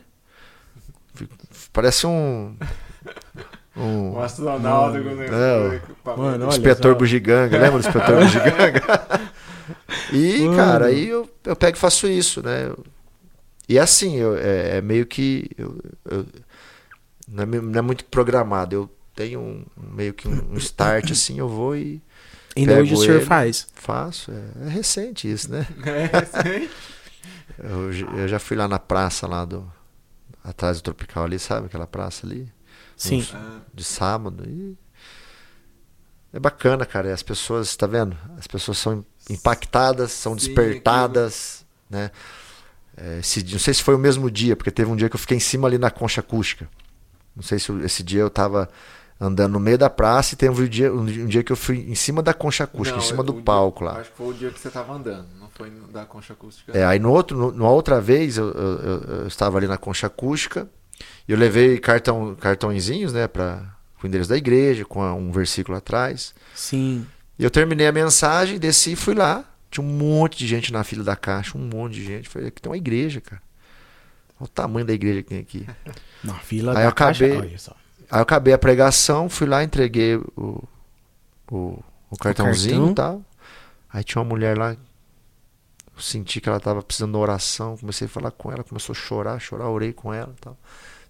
Parece um um O astronauta É, foi equipamento. Mano, olha inspetor só. bugiganga, lembra do inspetor bugiganga? E, Mano. cara, aí eu, eu pego e faço isso, né? Eu- e assim, eu- é, é meio que. eu- eu- não, é, não é muito programado. Eu tenho um, meio que um, um start assim, eu vou e Ainda hoje o senhor ele. faz. faço. É, é recente isso, né? É, sim. Eu, eu já fui lá na praça lá do. Atrás do Tropical ali, sabe? Aquela praça ali. Sim. Uns- de sábado. E é bacana, cara. E as pessoas, tá vendo? As pessoas são impactadas, são Sim, despertadas, né? É, esse dia- não sei se foi o mesmo dia, porque teve um dia que eu fiquei em cima ali na concha acústica. Não sei se esse dia eu tava andando no meio da praça e teve um dia, um, dia- dia que eu fui em cima da concha acústica, Não, em cima do dia- palco lá. Acho que foi o dia que você tava andando, não foi no- da concha acústica. É, aí no outro, no- numa outra vez, eu, eu- eu- eu estava ali na concha acústica eu levei cartão, cartõezinhos, né, para o endereço da igreja, com um versículo atrás. Sim. E eu terminei a mensagem, desci e fui lá. Tinha um monte de gente na fila da caixa, um monte de gente. Falei, aqui tem uma igreja, cara. Olha o tamanho da igreja que tem aqui. Na fila Aí da acabei- caixa. Olha só. Aí eu acabei a pregação, fui lá, entreguei o, o, o cartãozinho e tal. Aí tinha uma mulher lá, eu senti que ela tava precisando de oração, comecei a falar com ela, começou a chorar, chorar, orei com ela e tal.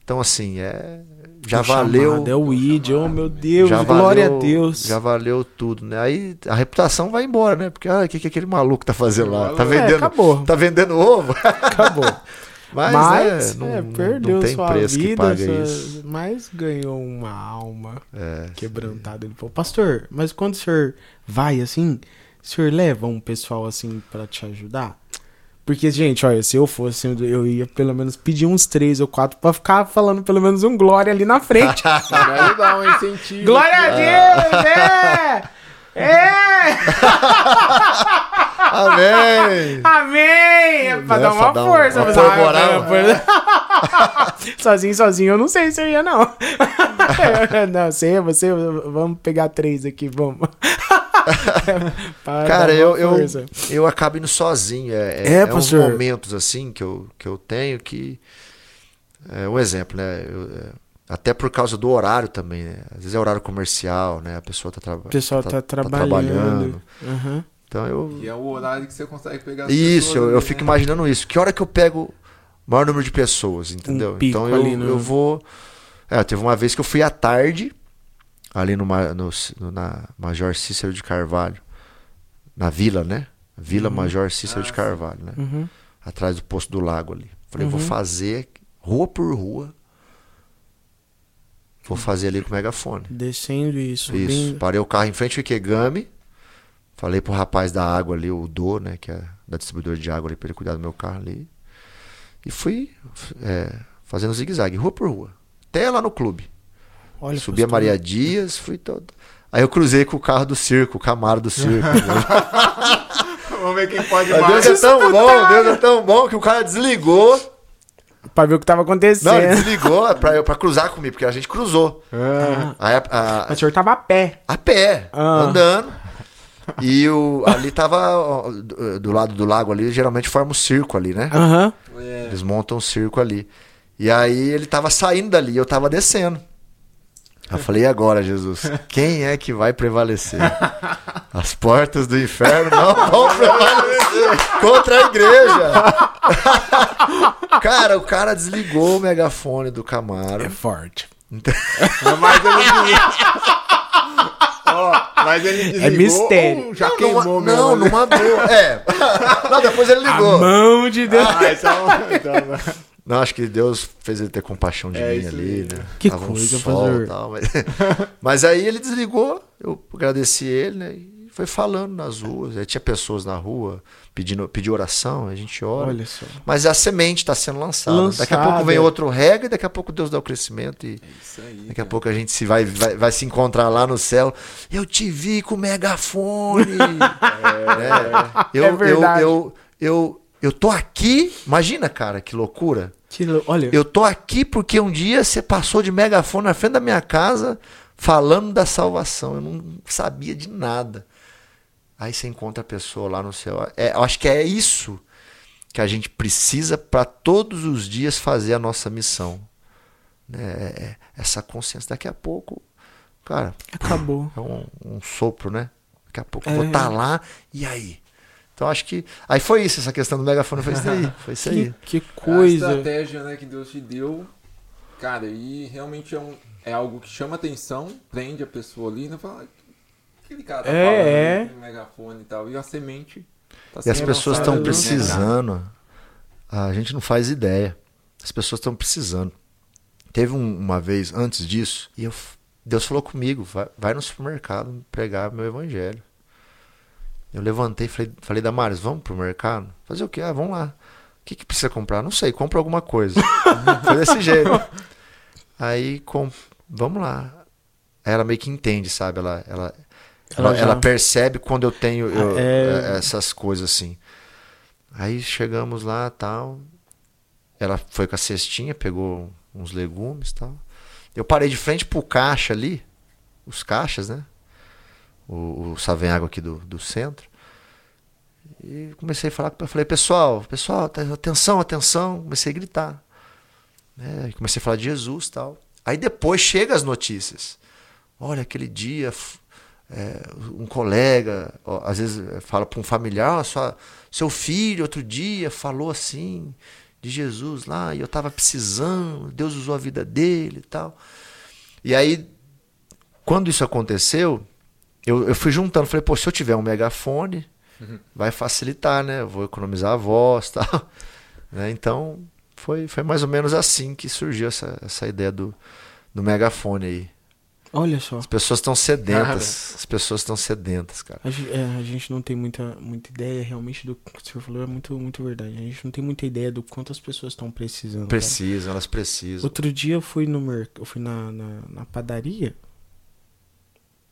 Então, assim, é. Já O valeu. chamado, É o id, oh meu Deus, já glória valeu, a Deus. Já valeu tudo, né? Aí a reputação vai embora, né? Porque, ah, o que, que aquele maluco tá fazendo lá? Tá É, vendendo, acabou. tá vendendo ovo? Acabou. Mas, Mas, né, não, é, não- perdeu não tem sua preço que vida, paga sua- isso. mas ganhou uma alma É, quebrantada. Ele falou, pastor, mas quando o senhor vai assim, o senhor leva um pessoal assim pra te ajudar? Porque, gente, olha, se eu fosse, eu ia pelo menos pedir uns três ou quatro pra ficar falando pelo menos um glória ali na frente. Vai ajudar um incentivo. glória a Deus! É! É! Amém! Amém! É pra Né, dar uma dar um- força. uma ah, moral. sozinho, sozinho, eu não sei se eu ia, não. não, você, você, vamos pegar três aqui, vamos. Cara, eu, eu, eu acabo indo sozinho. É, é, É, é uns momentos assim que eu, que eu tenho que. É um exemplo, né? Eu, é, até por causa do horário também, né? Às vezes é horário comercial, né? A pessoa tá, traba- O pessoal tá, trabalhando. Uhum. Então eu. E é o horário que você consegue pegar as Isso, pessoas eu, eu né? fico imaginando isso. Que hora que eu pego o maior número de pessoas, entendeu? Um então eu, ali no- eu vou. É, teve uma vez que eu fui à tarde, ali no, no- no- na Major Cícero de Carvalho, na vila, né? Vila Major Cícero Ah, de. Carvalho, né? Uhum. Atrás do posto do lago ali. Falei, vou Uhum. fazer rua por rua. Vou fazer ali com o megafone. Descendo Isso. subindo. Parei o carro em frente ao Ikegami. Falei pro rapaz da água ali, o Do, né? Que é da distribuidora de água ali, pra ele cuidar do meu carro ali. E fui é, fazendo zigue-zague, rua por rua. Até lá no clube. Olha, Subi a. Maria Dias, fui todo. Aí eu cruzei com o carro do circo, o Camaro do circo. Vamos ver quem pode mais. Deus é tão bom, Deus é tão bom que o cara desligou. Pra ver o que tava Não, ele acontecendo. desligou pra, pra cruzar comigo, porque a gente cruzou. Ah, Aí a- a- Mas o senhor tava a pé. a pé, Ah. andando. E o, ali tava do, do lado do lago ali, geralmente forma um circo ali, né? Aham. Eles montam um circo ali. E aí ele tava saindo dali, eu tava descendo. Eu falei, e agora, Jesus? Quem é que vai prevalecer? As portas do inferno não vão prevalecer contra a igreja. cara, o cara desligou o megafone do Camaro. É forte. Mas ele desligou. Ó, mas ele desligou. mistério. ou já não, queimou numa, mesmo. não, ali? numa boa. É. Não, depois ele A ligou. mão de Deus. Ah, então, então, Não, acho que Deus fez ele ter compaixão de É mim ali, né? Que Tava um coisa, sol pastor. e tal, mas... mas aí ele desligou, eu agradeci ele, né? E foi falando nas ruas. Aí tinha pessoas na rua pedindo, pediu oração, a gente ora. Olha só. Mas a semente está sendo lançada. Daqui a pouco Lançada. vem outro rega e daqui a pouco Deus dá o crescimento e Isso aí. daqui a pouco a gente se vai, vai, vai se encontrar lá no céu. Eu te vi com o megafone. É, eu, É verdade. Eu, eu, eu, eu tô aqui. Imagina, cara, que loucura. Que lou- Olha, Eu tô aqui porque um dia você passou de megafone na frente da minha casa falando da salvação. Eu não sabia de nada. Aí você encontra a pessoa lá no céu. É, eu acho que é isso que a gente precisa para todos os dias fazer a nossa missão. Né? É- é essa consciência. Daqui a pouco, cara, acabou. é um, um sopro, né? Daqui a pouco eu É. vou estar lá e aí? Então acho que. Aí foi isso, essa questão do megafone foi isso aí. Foi isso aí. Que, que A coisa. estratégia né, que Deus te deu, cara, e realmente é, um, é algo que chama atenção, prende a pessoa ali, né? Fala, "Ah, aquele cara tá É, falando é. megafone e tal. E a semente tá E as pessoas estão né, precisando. A gente não faz ideia. As pessoas estão precisando. Teve um- uma vez antes disso, e eu, Deus falou comigo: vai, vai no supermercado pregar meu evangelho. Eu levantei e falei, falei Damares, vamos pro mercado? Fazer o quê? Ah, vamos lá. O que, que precisa comprar? Não sei, compra alguma coisa. Foi desse jeito. Aí, com, vamos lá. Ela meio que entende, sabe? Ela, ela, Ela ela, já- ela percebe quando eu tenho eu- Ah, é. é, essas coisas assim. Aí chegamos lá tal. Ela foi com a cestinha, pegou uns legumes e tal. Eu parei de frente pro caixa ali, os caixas, né? O, o Savenhago aqui do, do centro. E comecei a falar eu falei, pessoal, pessoal, tá- atenção, atenção. Comecei a gritar. Né? Comecei a falar de Jesus tal. Aí depois chega as notícias. Olha, aquele dia é, um colega, ó, às vezes é, fala para um familiar, "Ó, sua, seu filho outro dia falou assim de Jesus lá e eu estava precisando, Deus usou a vida dele e tal. E aí, quando isso aconteceu, eu, eu fui juntando, falei, pô, se eu tiver um megafone, vai facilitar, né? Eu vou economizar a voz e tal. Né? Então, foi, foi mais ou menos assim que surgiu essa, essa ideia do, do megafone aí. Olha só. As pessoas estão sedentas. As pessoas estão sedentas, cara. A gente, é, a gente não tem muita, muita ideia realmente do que o senhor falou, é muito, muito verdade. A gente não tem muita ideia do quanto as pessoas estão precisando. cara. Precisam, elas precisam. Outro dia eu fui no mer... eu fui na, na, na padaria.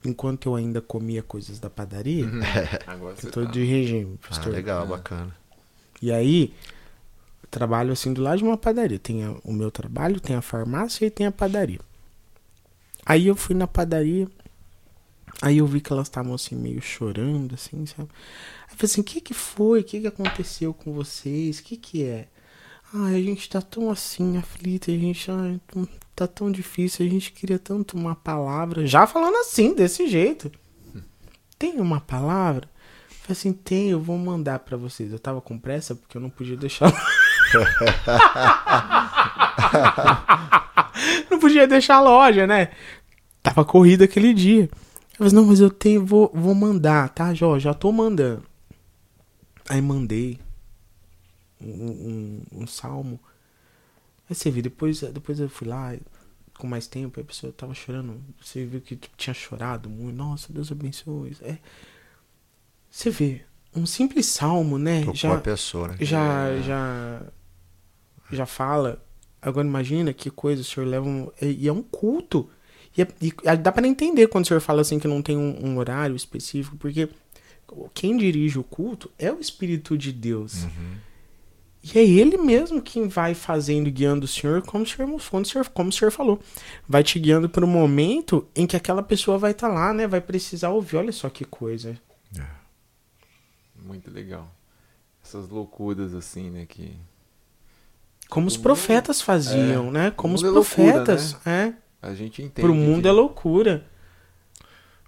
Enquanto eu ainda comia coisas da padaria, Agora você eu tô tá. de regime, Uhum. Ah, pastor. legal, bacana. E aí, eu trabalho assim do lado de uma padaria. Tem a- o meu trabalho, tem a farmácia e tem a padaria. Aí eu fui na padaria, aí eu vi que elas estavam assim, meio chorando, assim, sabe? Aí eu falei assim, o que que foi? O que que aconteceu com vocês? O que que é? Ai, a gente tá tão assim, aflita, a gente tá tão difícil, a gente queria tanto uma palavra. Já falando assim, desse jeito. Tem uma palavra? Falei assim, tem, eu vou mandar pra vocês. Eu tava com pressa porque eu não podia deixar. não podia deixar a loja, né? Tava corrida aquele dia. Eu falei, não, mas eu tenho, vou, vou mandar, tá, Jó? Já tô mandando. Aí mandei um, um, um salmo. Aí você viu, depois, depois eu fui lá, com mais tempo, a pessoa tava chorando. Você viu que tipo, tinha chorado muito. Nossa, Deus abençoe. É. Você vê, um simples salmo, né? Tocou Já, a pessoa, né? já, já, já fala. Agora imagina que coisa o senhor leva um, e é um culto. E, é- e dá pra entender quando o senhor fala assim que não tem um, um horário específico, porque quem dirige o culto é o Espírito de Deus. E é ele mesmo quem vai fazendo e guiando o senhor, como o senhor, como o senhor, como o senhor falou. Vai te guiando para o momento em que aquela pessoa vai estar lá, né? Vai precisar ouvir. Olha só que coisa. Muito legal. Essas loucuras assim, né? Que. Como os O profetas faziam, é, né? Como o os mundo é loucura, profetas. É. a gente entende. Pro mundo que- é loucura.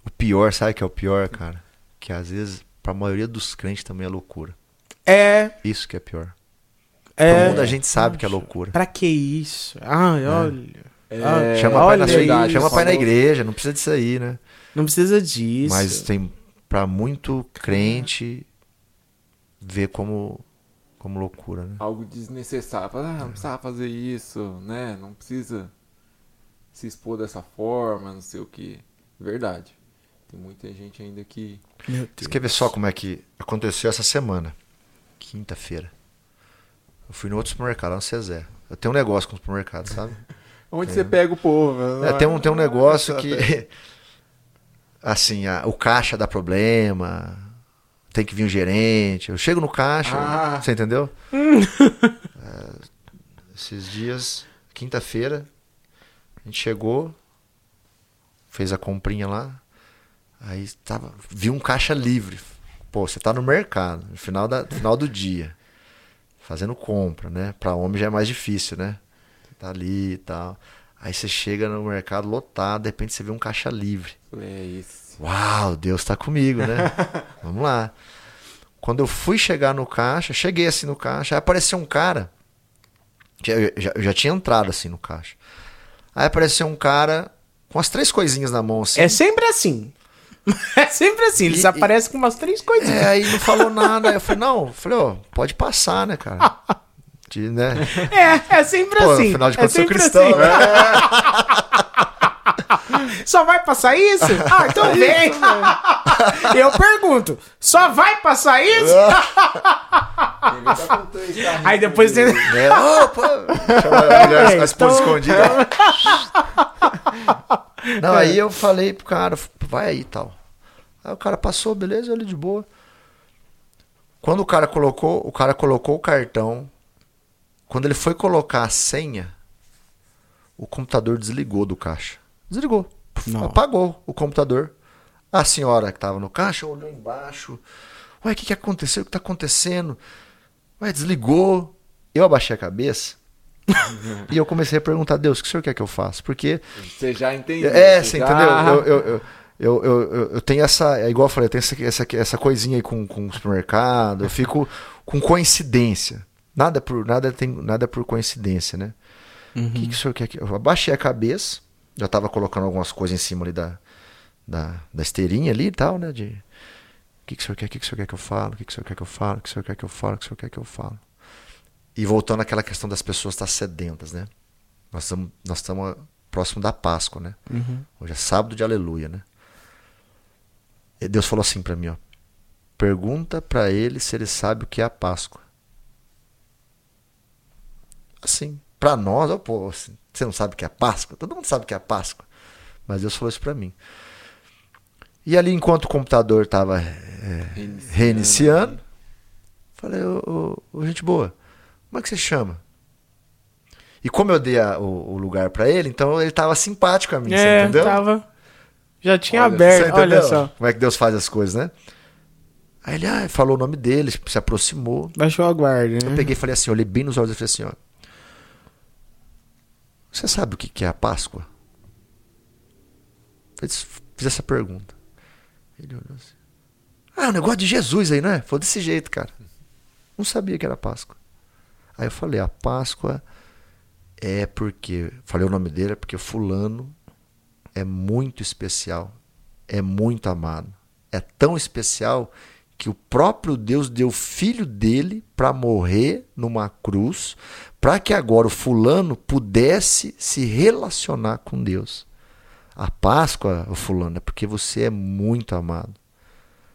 O pior, sabe o que é o pior, cara? Que às vezes, pra maioria dos crentes também é loucura. É. Isso que é pior. É Todo mundo a gente sabe que é loucura. Pra que isso? Ai, olha. É, chama pai na, sua- chama pai na igreja, não precisa disso aí, né? Não precisa disso. Mas tem pra muito crente ver como como loucura, né? Algo desnecessário. Ah, não precisava fazer isso, né? Não precisa se expor dessa forma, não sei o que. Verdade. Tem muita gente ainda que. Você quer ver só como é que aconteceu essa semana? Quinta-feira. Eu fui no outro supermercado, lá no Cezé. Eu tenho um negócio com o supermercado, sabe? Onde você pega o povo? É, tem, um, tem um negócio que. Assim, a- o caixa dá problema. Tem que vir um gerente. Eu chego no caixa. Ah. Você entendeu? É, esses dias, quinta-feira, a gente chegou, fez a comprinha lá. Aí tava, vi um caixa livre. Pô, você tá no mercado, no final, da, no final do dia, fazendo compra, né? Pra homem já é mais difícil, né? Tá ali e tal. Aí você chega no mercado lotado, de repente você vê um caixa livre. É esse. Uau, Deus tá comigo, né? Vamos lá. Quando eu fui chegar no caixa, cheguei assim no caixa, aí apareceu um cara. Já- Eu já, eu já tinha entrado assim no caixa. Aí apareceu um cara com as três coisinhas na mão assim. É sempre assim. É sempre assim. Eles E- aparecem com umas três coisinhas. É, aí não falou nada. Eu falei, não, eu falei, ó, pode passar, né, cara? De, né? É, é sempre Pô, assim. afinal de é contas, eu sou cristão, né? Só vai passar isso? Ah, então vem. Eu pergunto, só vai passar isso? Aí depois tem... né? Opa! Chama a mulher, esposa Então- escondida. Não, aí eu falei pro cara, vai aí e tal. Aí o cara passou, beleza, ele de boa. Quando o cara colocou, o cara colocou o cartão. Quando ele foi colocar a senha, o computador desligou do caixa. Desligou. Não. Apagou o computador. A senhora que estava no caixa olhou embaixo. Ué, o que, que aconteceu? O que está acontecendo? Ué, desligou. Eu abaixei a cabeça e eu comecei a perguntar a Deus, o que o senhor quer que eu faça? Porque Você já entendeu. é, você já- entendeu? Eu, eu, eu, eu, eu, tenho essa. É igual eu falei, eu tenho essa, essa, essa coisinha aí com, com o supermercado. Eu fico com coincidência. Nada por, nada tem, nada por coincidência, né? O que, que o senhor quer que. Eu abaixei a cabeça, já tava colocando algumas coisas em cima ali da, da, da esteirinha ali e tal, né? De. O que, que o senhor quer? O que, que o senhor quer que eu falo? O que, que o senhor quer que eu falo? O que o senhor quer que eu falo? O que o senhor quer que eu falo? E voltando àquela questão das pessoas estar sedentas, né? Nós estamos nós estamos próximo da Páscoa, né? Uhum. Hoje é sábado de aleluia, né? E Deus falou assim para mim, ó. Pergunta para ele se ele sabe o que é a Páscoa. Assim, para nós, ó, pô, assim, você não sabe o que é Páscoa? Todo mundo sabe o que é Páscoa. Mas Deus falou isso para mim. E ali, enquanto o computador estava Reiniciando. reiniciando, falei, ô, ô, ô, gente boa, como é que você chama? E como eu dei a- o, o lugar para ele, então ele tava simpático a mim, você É, entendeu? tava. Já tinha Olha, aberto, Você olha só. Como é que Deus faz as coisas, né? Aí ele ah, falou o nome dele, se aproximou. Baixou a guarda, Eu né? peguei e falei assim, olhei bem nos olhos e falei assim, ó. Você sabe o que é a Páscoa? Fiz, fiz essa pergunta. Ele olhou assim. Ah, é um negócio de Jesus aí, não é? Foi desse jeito, cara. Não sabia que era Páscoa. Aí eu falei, a Páscoa é porque. Falei o nome dele, é porque fulano é muito especial. É muito amado. É tão especial que o próprio Deus deu o filho dele para morrer numa cruz, para que agora o fulano pudesse se relacionar com Deus. A Páscoa, o fulano, é porque você é muito amado.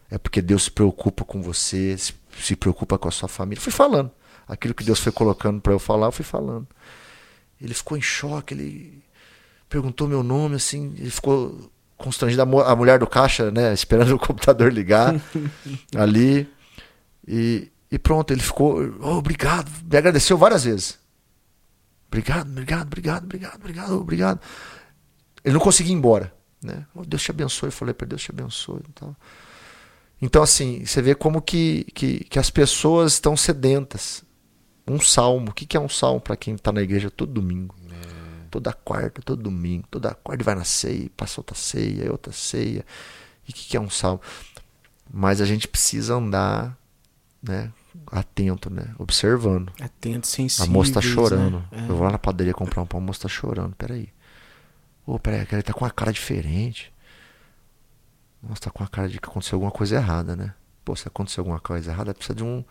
É porque Deus se preocupa com você, se, preocupa com a sua família. Fui falando. Aquilo que Deus foi colocando para eu falar, eu fui falando. Ele ficou em choque, ele perguntou meu nome, assim, ele ficou constrangido. A, mu- a mulher do caixa, né, esperando o computador ligar ali. E, e pronto, ele ficou, "Oh, obrigado, me agradeceu várias vezes. Obrigado, obrigado, obrigado, obrigado, obrigado, obrigado. Ele não conseguia ir embora, né? "Oh, Deus te abençoe, eu falei para Deus te abençoe e tal. Então, assim, você vê como que, que, que as pessoas estão sedentas. Um salmo. O que, que é um salmo para quem está na igreja todo domingo? Toda quarta, todo domingo. Toda quarta vai na ceia, passa outra ceia, outra ceia. E o que, que é um salmo? Mas a gente precisa andar né, atento, né? Observando. Atento, A sensível. moça tá chorando. Né? Eu vou lá na padaria comprar um pão, a moça tá chorando. Peraí. Ô, peraí, ele tá com uma cara diferente. Nossa, tá com a cara de que aconteceu alguma coisa errada, né? Pô, se aconteceu alguma coisa errada, precisa de um.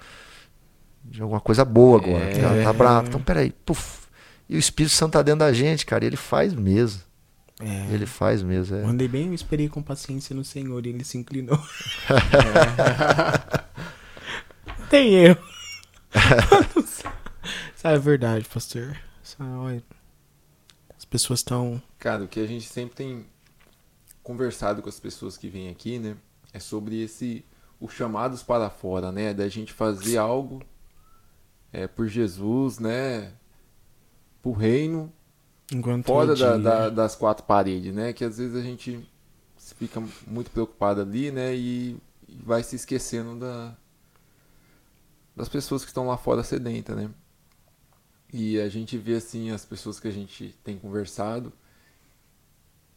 de alguma coisa boa agora. É. Ela tá brava. Então, peraí. Puf. E o Espírito Santo tá dentro da gente, cara. E ele faz mesmo. É. Ele faz mesmo. É. Eu andei bem, eu esperei com paciência no Senhor e ele se inclinou. Tem erro. Sabe a verdade, pastor? Sabe, olha, As pessoas estão. Cara, o que a gente sempre tem conversado com as pessoas que vêm aqui, né? É sobre esse os chamados para fora, né? Da gente fazer algo é, por Jesus, né? Por reino, Enquanto fora da- da- das quatro paredes, né? Que às vezes a gente fica muito preocupado ali, né? E, e vai se esquecendo da, das pessoas que estão lá fora sedenta, né? E a gente vê assim as pessoas que a gente tem conversado,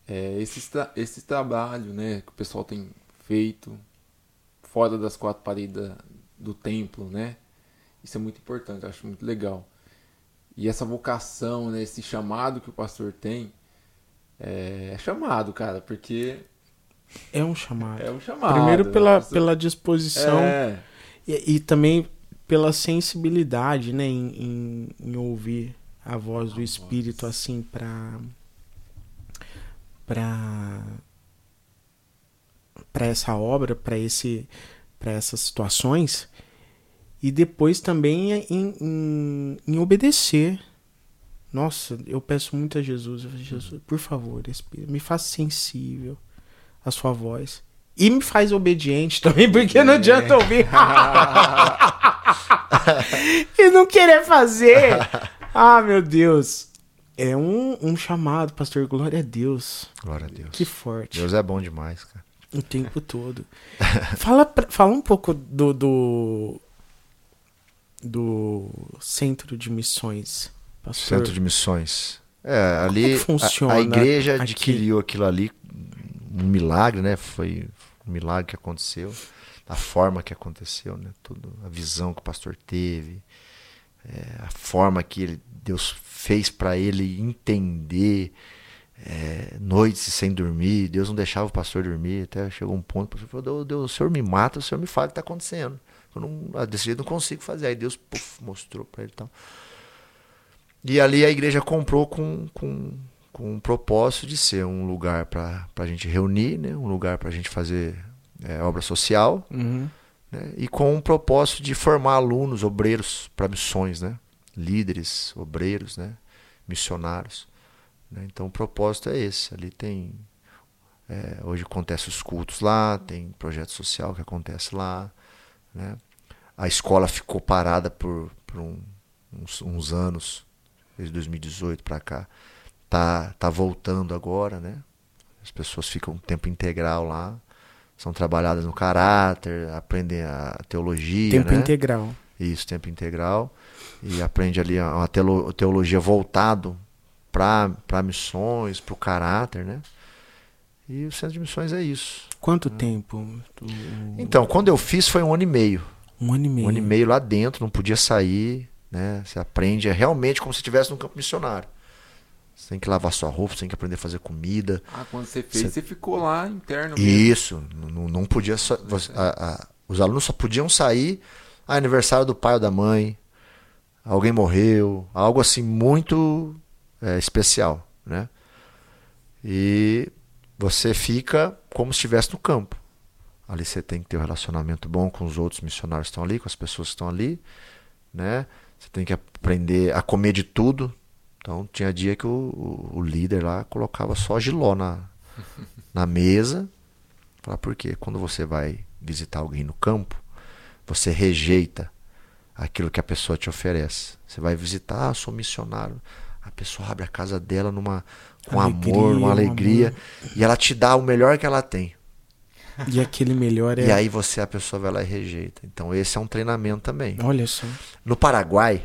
é, esse, tra esse trabalho, né? Que o pessoal tem feito fora das quatro paredes do templo, né? Isso é muito importante, acho muito legal. E essa vocação, né, esse chamado que o pastor tem, é, é chamado, cara, porque É um chamado. é um chamado. Primeiro né? pela, pela disposição É, e, e também pela sensibilidade, né, em, em, em ouvir a voz do Espírito assim pra para para essa obra, para esse para essas situações e depois também em, em, em obedecer. Nossa, eu peço muito a Jesus, Jesus, por favor, me faça sensível à sua voz. E me faz obediente também, porque não adianta ouvir. e não querer fazer. Ah, meu Deus. É um, um chamado, pastor. Glória a Deus. Glória a Deus. Que forte. Deus é bom demais, cara. O tempo todo. fala, fala um pouco do, do. Do centro de missões, pastor. Centro de missões. É, ali funciona a, a igreja aqui? adquiriu aquilo ali, um milagre, né? Foi um milagre que aconteceu, a forma que aconteceu, né? Tudo, a visão que o pastor teve, é, a forma que ele, Deus fez para ele entender é, noites sem dormir. Deus não deixava o pastor dormir. Até chegou um ponto, o pastor falou: Deus, o senhor me mata, o senhor me fala o que está acontecendo. Eu não, ah, desse jeito não consigo fazer. Aí Deus puf, mostrou para ele e tal. E ali a igreja comprou com, com, com o propósito de ser um lugar para a gente reunir, né? um lugar para a gente fazer é, obra social, Uhum. né? e com o propósito de formar alunos, obreiros para missões, né? líderes, obreiros, né? missionários. né? Então o propósito é esse. Ali tem. é, hoje acontece os cultos lá, tem projeto social que acontece lá. Né? A escola ficou parada por, por um- uns, uns anos, desde 2018 para cá. Tá, tá voltando agora, né? As pessoas ficam tempo integral lá, são trabalhadas no caráter, aprendem a teologia, Tempo né? integral. Isso, tempo integral. E aprende ali uma teolo- teologia voltado para missões, para o caráter, né? E o centro de missões é isso. Quanto tempo? Tu- Então, quando eu fiz foi um ano e meio. Um ano e meio. Um ano e meio lá dentro, não podia sair, né? Você aprende é realmente como se estivesse num campo missionário. Você tem que lavar sua roupa, você tem que aprender a fazer comida. Ah, quando você fez, Cê- você ficou lá interno mesmo. Isso, não, não podia só, você- a- a- os alunos só podiam sair a aniversário do pai ou da mãe, alguém morreu, algo assim muito é, especial, né? E você fica como se estivesse no campo. Ali você tem que ter um relacionamento bom com os outros missionários que estão ali, com as pessoas que estão ali, né? Você tem que aprender a comer de tudo. Então tinha dia que o, o- líder lá colocava só giló na, na mesa. Falar por quê? Quando você vai visitar alguém no campo, você rejeita aquilo que a pessoa te oferece. Você vai visitar, ah, sou missionário. A pessoa abre a casa dela numa com Alegria, amor, uma um alegria, amor. e ela te dá o melhor que ela tem. E aquele melhor é. E aí você a pessoa vai lá e rejeita. Então esse é um treinamento também. Olha só. No Paraguai,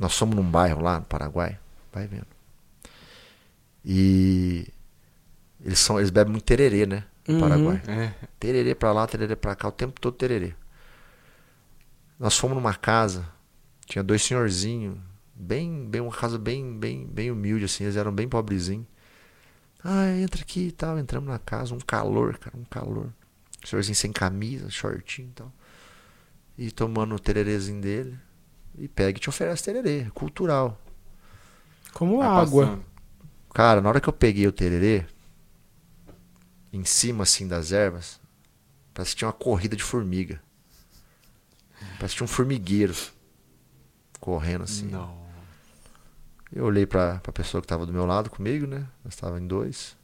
nós somos num bairro lá no Paraguai, vai vendo. E eles são, eles bebem muito tererê, né? No Uhum. Paraguai. É. Tererê pra lá, tererê pra cá, o tempo todo tererê. Nós fomos numa casa, tinha dois senhorzinhos, bem, bem uma casa bem, bem, bem humilde assim, eles eram bem pobrezinhos. Ah, entra aqui e tal, entramos na casa, um calor, cara, um calor. O senhorzinho sem camisa, shortinho e tal. E tomando o tererezinho dele. E pega e te oferece tererê, é cultural. Como Vai água. passando. Cara, na hora que eu peguei o tererê, em cima assim das ervas, parece que tinha uma corrida de formiga. Parece que tinha um formigueiro correndo assim. Não. Eu olhei pra, pra pessoa que tava do meu lado comigo, né? Nós tava em dois.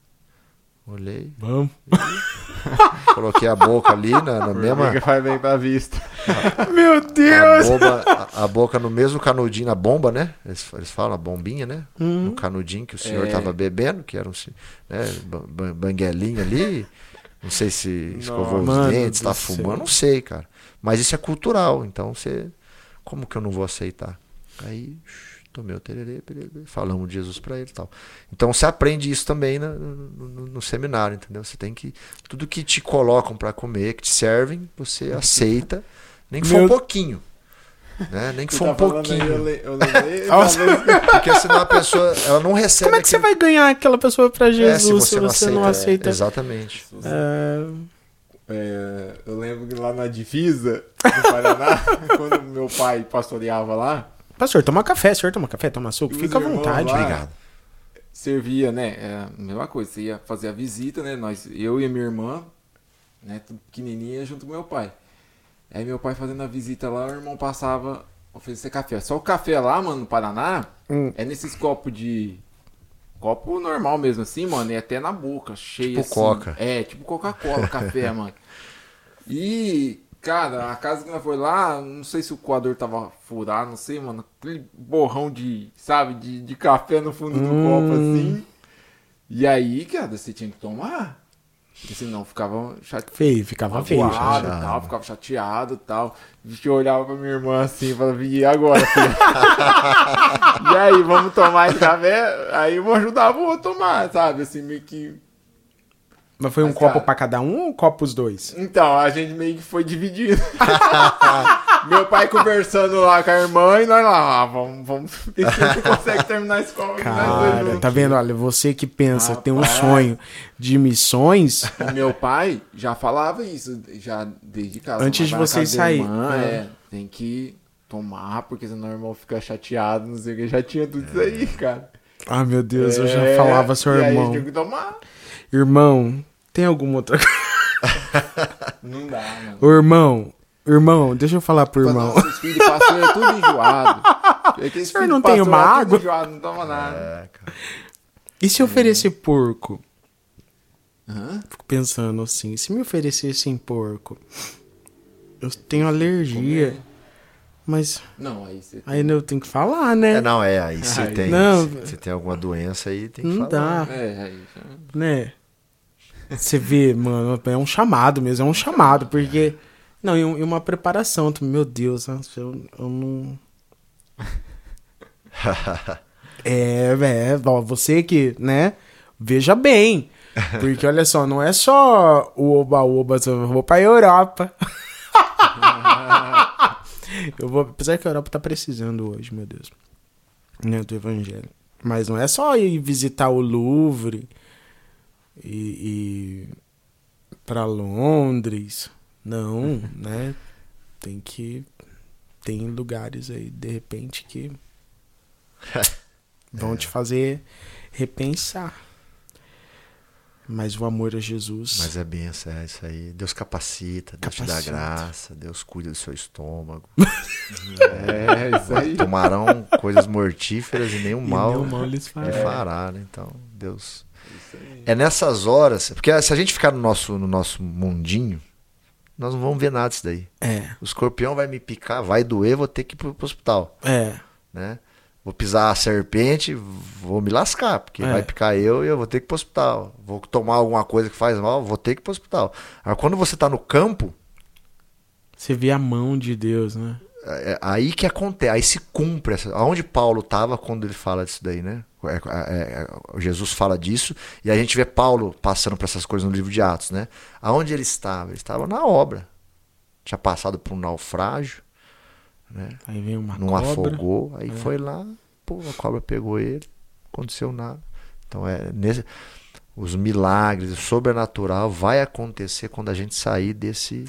Olhei, Vamos. coloquei a boca ali na, na mesma. Formiga faz bem pra vista. Meu A, Deus! bomba, a, a boca no mesmo canudinho, na bomba, né? Eles, eles falam a bombinha, né? Uhum. No canudinho que o senhor É. tava bebendo, que era um né, ba- ba- banguelinho ali. Não sei se escovou os dentes, tá fumando, não sei, cara. Mas isso é cultural, então você. Como que eu não vou aceitar? Aí, shh, tomei o tererê, pererê, falamos de Jesus pra ele e tal. Então você aprende isso também no, no- no seminário, entendeu? Você tem que. Tudo que te colocam pra comer, que te servem, você aceita, nem que for Meu- um pouquinho. Né? Nem que for um pouquinho. eu, le- eu lembrei. Porque senão a pessoa ela não recebe. Como é que você aquele- vai ganhar aquela pessoa pra É, Jesus se você, não aceita? é, exatamente. É, É, eu lembro que lá na divisa do Paraná, quando meu pai pastoreava lá, Pastor, toma café, senhor toma café, toma suco, fica à vontade. lá? Obrigado. servia, né? É a mesma coisa, você ia fazer a visita, né? Nós, eu e a minha irmã, né? Tudo pequenininha junto com meu pai. Aí meu pai fazendo a visita lá, o irmão passava oferecer café. Só o café lá, mano, no Paraná, Hum. é nesses copos de. Copo normal mesmo, assim, mano, e até na boca, cheio Tipo assim. Coca. É, tipo Coca-Cola, café, mano. E, cara, a casa que nós foi lá, não sei se o coador tava furado, não sei, mano. Aquele borrão de, sabe, de, de café no fundo do Hum. copo, assim. E aí, cara, você tinha que tomar. Porque senão ficava chateado. Feio, ficava feio. Chateado, tal, ficava chateado e tal. A gente olhava pra minha irmã assim e falava, e agora, e aí, vamos tomar esse café? Aí eu ajudava o outro a tomar, sabe? Assim, meio que. Mas foi um Mas, copo cara- pra cada um ou copo os dois? Então, a gente meio que foi dividido. Meu pai conversando lá com a irmã e nós lá, ah, vamos, vamos ver se a gente consegue terminar nós dois Cara, tá vendo? Olha, você que pensa, tem um sonho de missões, O meu pai já falava isso, já desde casa. Antes de vocês sair. É. é, tem que tomar, porque senão o irmão fica chateado, não sei o que. Já tinha tudo isso aí, cara. Ah, meu Deus, eu já É, falava seu e aí irmão. tinha que tomar. Irmão, tem alguma outra coisa? Não dá, mano. Ô, irmão, irmão, deixa eu falar pro irmão. Os filhos de pastor é tudo enjoado. Aqueles senhor não tem uma é tudo água? enjoado, não toma nada. É, cara. E se oferecer porco? Hã? Fico pensando assim, se me oferecessem porco, eu tenho alergia, mas Não, aí você. aí eu tenho que falar, né? É, não, é, aí você tem, não. você tem alguma doença aí, tem que Não falar. dá, É, aí já. né? Você vê, mano, é um chamado mesmo, é um chamado, porque... Não, e, um- e uma preparação, meu Deus, nossa, eu, eu não... É, é, você que, né, veja bem, porque olha só, não é só o oba-oba, eu vou pra Europa. eu vou, apesar que a Europa tá precisando hoje, meu Deus, né, do evangelho. Mas não é só ir visitar o Louvre e, e para Londres, não, né? Tem que tem lugares aí de repente que vão te fazer repensar. Mas o amor a Jesus. Mas é benção, é isso aí. Deus capacita, Deus te dá Capacita. graça, Deus cuida do seu estômago. É, isso aí. Tomarão coisas mortíferas e nenhum E mal, nenhum mal lhes fará. lhe fará, né? Então, Deus. É nessas horas, porque se a gente ficar no nosso, no nosso mundinho, nós não vamos ver nada disso daí. É, O escorpião vai me picar, vai doer, vou ter que ir pro, pro hospital, é. né? Vou pisar a serpente, vou me lascar, porque É. vai picar eu e eu vou ter que ir pro hospital. Vou tomar alguma coisa que faz mal, vou ter que ir pro hospital. Agora, quando você tá no campo, Você vê a mão de Deus, né? É, é aí que acontece, aí se cumpre. Essa, aonde Paulo estava quando ele fala disso daí, né? É, é, é, Jesus fala disso e a gente vê Paulo passando por essas coisas no livro de Atos, né? Aonde ele estava? Ele estava na obra. Tinha passado por um naufrágio, né? Aí vem uma não cobra. afogou, aí É. foi lá, pô, a cobra pegou ele, aconteceu nada. Então é nesse os milagres, o sobrenatural vai acontecer quando a gente sair desse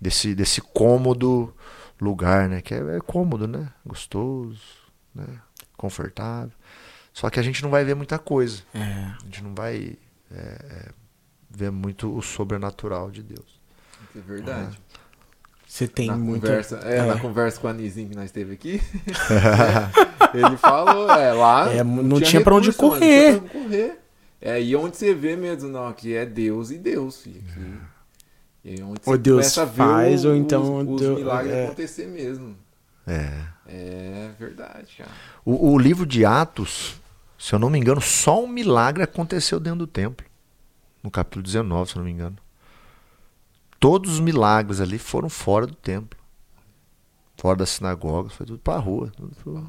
desse desse cômodo lugar, né? Que é, é cômodo, né? Gostoso, né? Confortável. Só que a gente não vai ver muita coisa. É. A gente não vai é, é, ver muito o sobrenatural de Deus. Isso é verdade. Você tem na muita... conversa, é, é. na conversa com a Nizinho que nós teve aqui, ele falou, é, lá É, não tinha pra onde recurso, mano, correr. Não tinha pra onde correr. É aí onde você vê mesmo, não, aqui é Deus e Deus, filho. Aqui. E onde Ou Deus faz, o- ou então os, os Deus- milagres é. acontecer mesmo. É. É verdade, cara. O, o livro de Atos, se eu não me engano, só um milagre aconteceu dentro do templo. No capítulo 19, se eu não me engano. Todos os milagres ali foram fora do templo. Fora das sinagogas, foi tudo pra rua. tudo pro-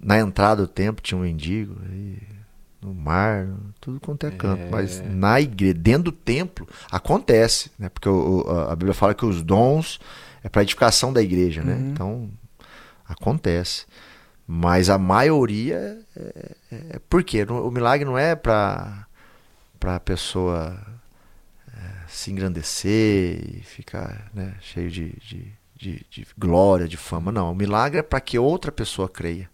Na entrada do templo tinha um mendigo, aí, no mar, tudo quanto é canto. É. Mas na igreja, dentro do templo, acontece. Né? Porque o- a Bíblia fala que os dons é para edificação da igreja, né? Uhum. Então, acontece. Mas a maioria é, é, é por quê? O milagre não é para para a pessoa é, se engrandecer e ficar né, cheio de, de, de, de glória, de fama. Não, o milagre é para que outra pessoa creia.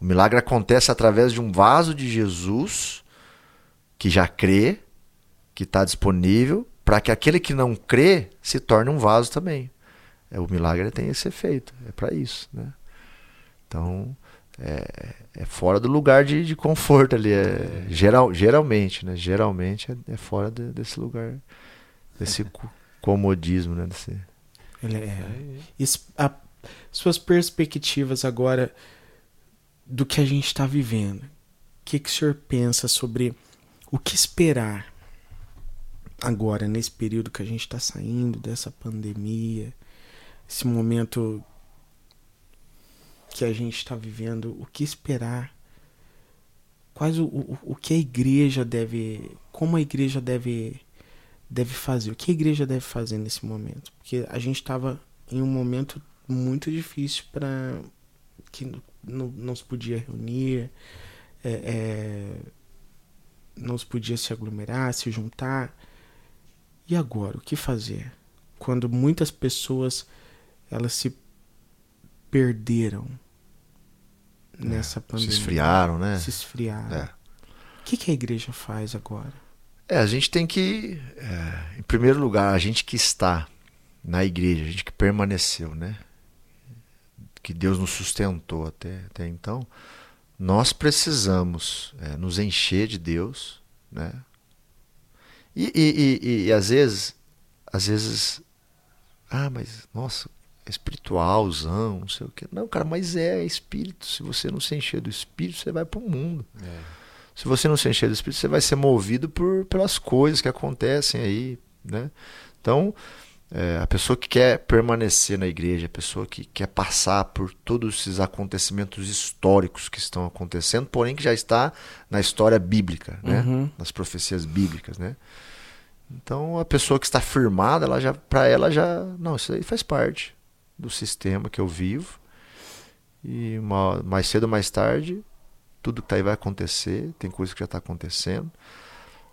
O milagre acontece através de um vaso de Jesus que já crê, que está disponível, para que aquele que não crê se torne um vaso também. É, o milagre tem esse efeito, é para isso. Né? Então, é, é fora do lugar de, de conforto ali. É, geral, geralmente, né? Geralmente é, é fora de- desse lugar, desse co- comodismo, né? Desse, é... Isso- a- suas perspectivas agora do que a gente está vivendo. O que, que o senhor pensa sobre o que esperar agora, nesse período que a gente está saindo dessa pandemia, esse momento que a gente está vivendo, o que esperar? Quais o, o, o que a igreja deve. Como a igreja deve, deve fazer? O que a igreja deve fazer nesse momento? Porque a gente estava em um momento muito difícil para não, não se podia reunir, é, é, não se podia se aglomerar, se juntar. E agora, o que fazer? Quando muitas pessoas elas se perderam nessa pandemia. Se esfriaram, né? Se esfriaram. É. O que, que a igreja faz agora? É, a gente tem que, é, em primeiro lugar, a gente que está na igreja, a gente que permaneceu, né? Que Deus nos sustentou até, até então, nós precisamos é, nos encher de Deus, né? E, e, e, e, às vezes, às vezes, ah, mas nossa, é espiritualzão, não sei o que. Não, cara, mas é, é espírito. Se você não se encher do espírito, você vai para o mundo. É. Se você não se encher do Espírito, você vai ser movido por, pelas coisas que acontecem aí, né? Então, é, a pessoa que quer permanecer na igreja, a pessoa que quer passar por todos esses acontecimentos históricos que estão acontecendo, porém que já está na história bíblica, né? Uhum. Nas profecias bíblicas, né? Então, a pessoa que está firmada, ela já, para ela já, não, isso aí faz parte do sistema que eu vivo. E uma, mais cedo ou mais tarde, tudo que tá aí vai acontecer, tem coisa que já está acontecendo.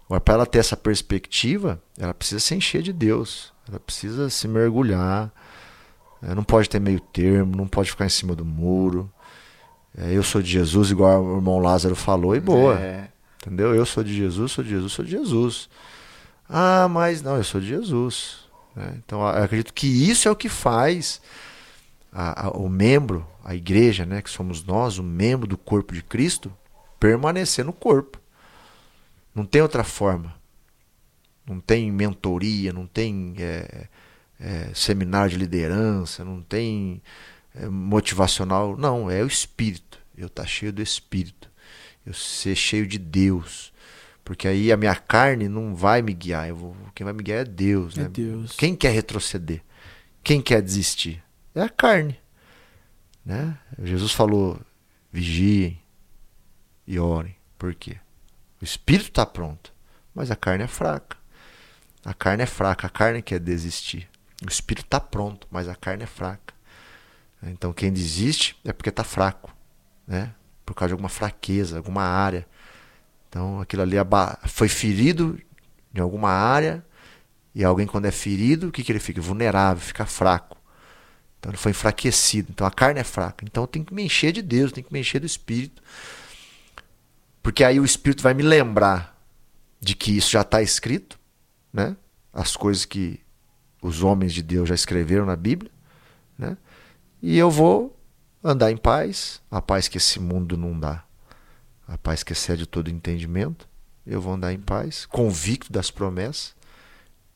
Agora, para ela ter essa perspectiva, ela precisa se encher de Deus, ela precisa se mergulhar, é, não pode ter meio termo, não pode ficar em cima do muro. É, eu sou de Jesus, igual o irmão Lázaro falou, e boa. É. Entendeu? Eu sou de Jesus, sou de Jesus, sou de Jesus. Ah, mas não, eu sou de Jesus. né? Então, eu acredito que isso é o que faz a- a- o membro, a igreja, né, que somos nós, o membro do corpo de Cristo, permanecer no corpo. Não tem outra forma. Não tem mentoria, não tem é, é, seminário de liderança, não tem é, motivacional. Não, é o Espírito. Eu estar cheio do Espírito. Eu ser cheio de Deus. Porque aí a minha carne não vai me guiar. Vou, quem vai me guiar é Deus. É né? Deus. Quem quer retroceder? Quem quer desistir? É a carne. Né? Jesus falou: vigiem e orem. Por quê? O espírito está pronto, mas a carne é fraca. A carne é fraca, a carne quer desistir. O espírito está pronto, mas a carne é fraca. Então quem desiste é porque está fraco, né? Por causa de alguma fraqueza, alguma área. Então aquilo ali foi ferido em alguma área e alguém quando é ferido, o que, que ele fica? Vulnerável, fica fraco. Então ele foi enfraquecido. Então a carne é fraca. Então eu tenho que me encher de Deus, tenho que me encher do Espírito. Porque aí o Espírito vai me lembrar de que isso já está escrito, né? As coisas que os homens de Deus já escreveram na Bíblia, né? E eu vou andar em paz, a paz que esse mundo não dá, a paz que excede todo entendimento. Eu vou andar em paz, convicto das promessas.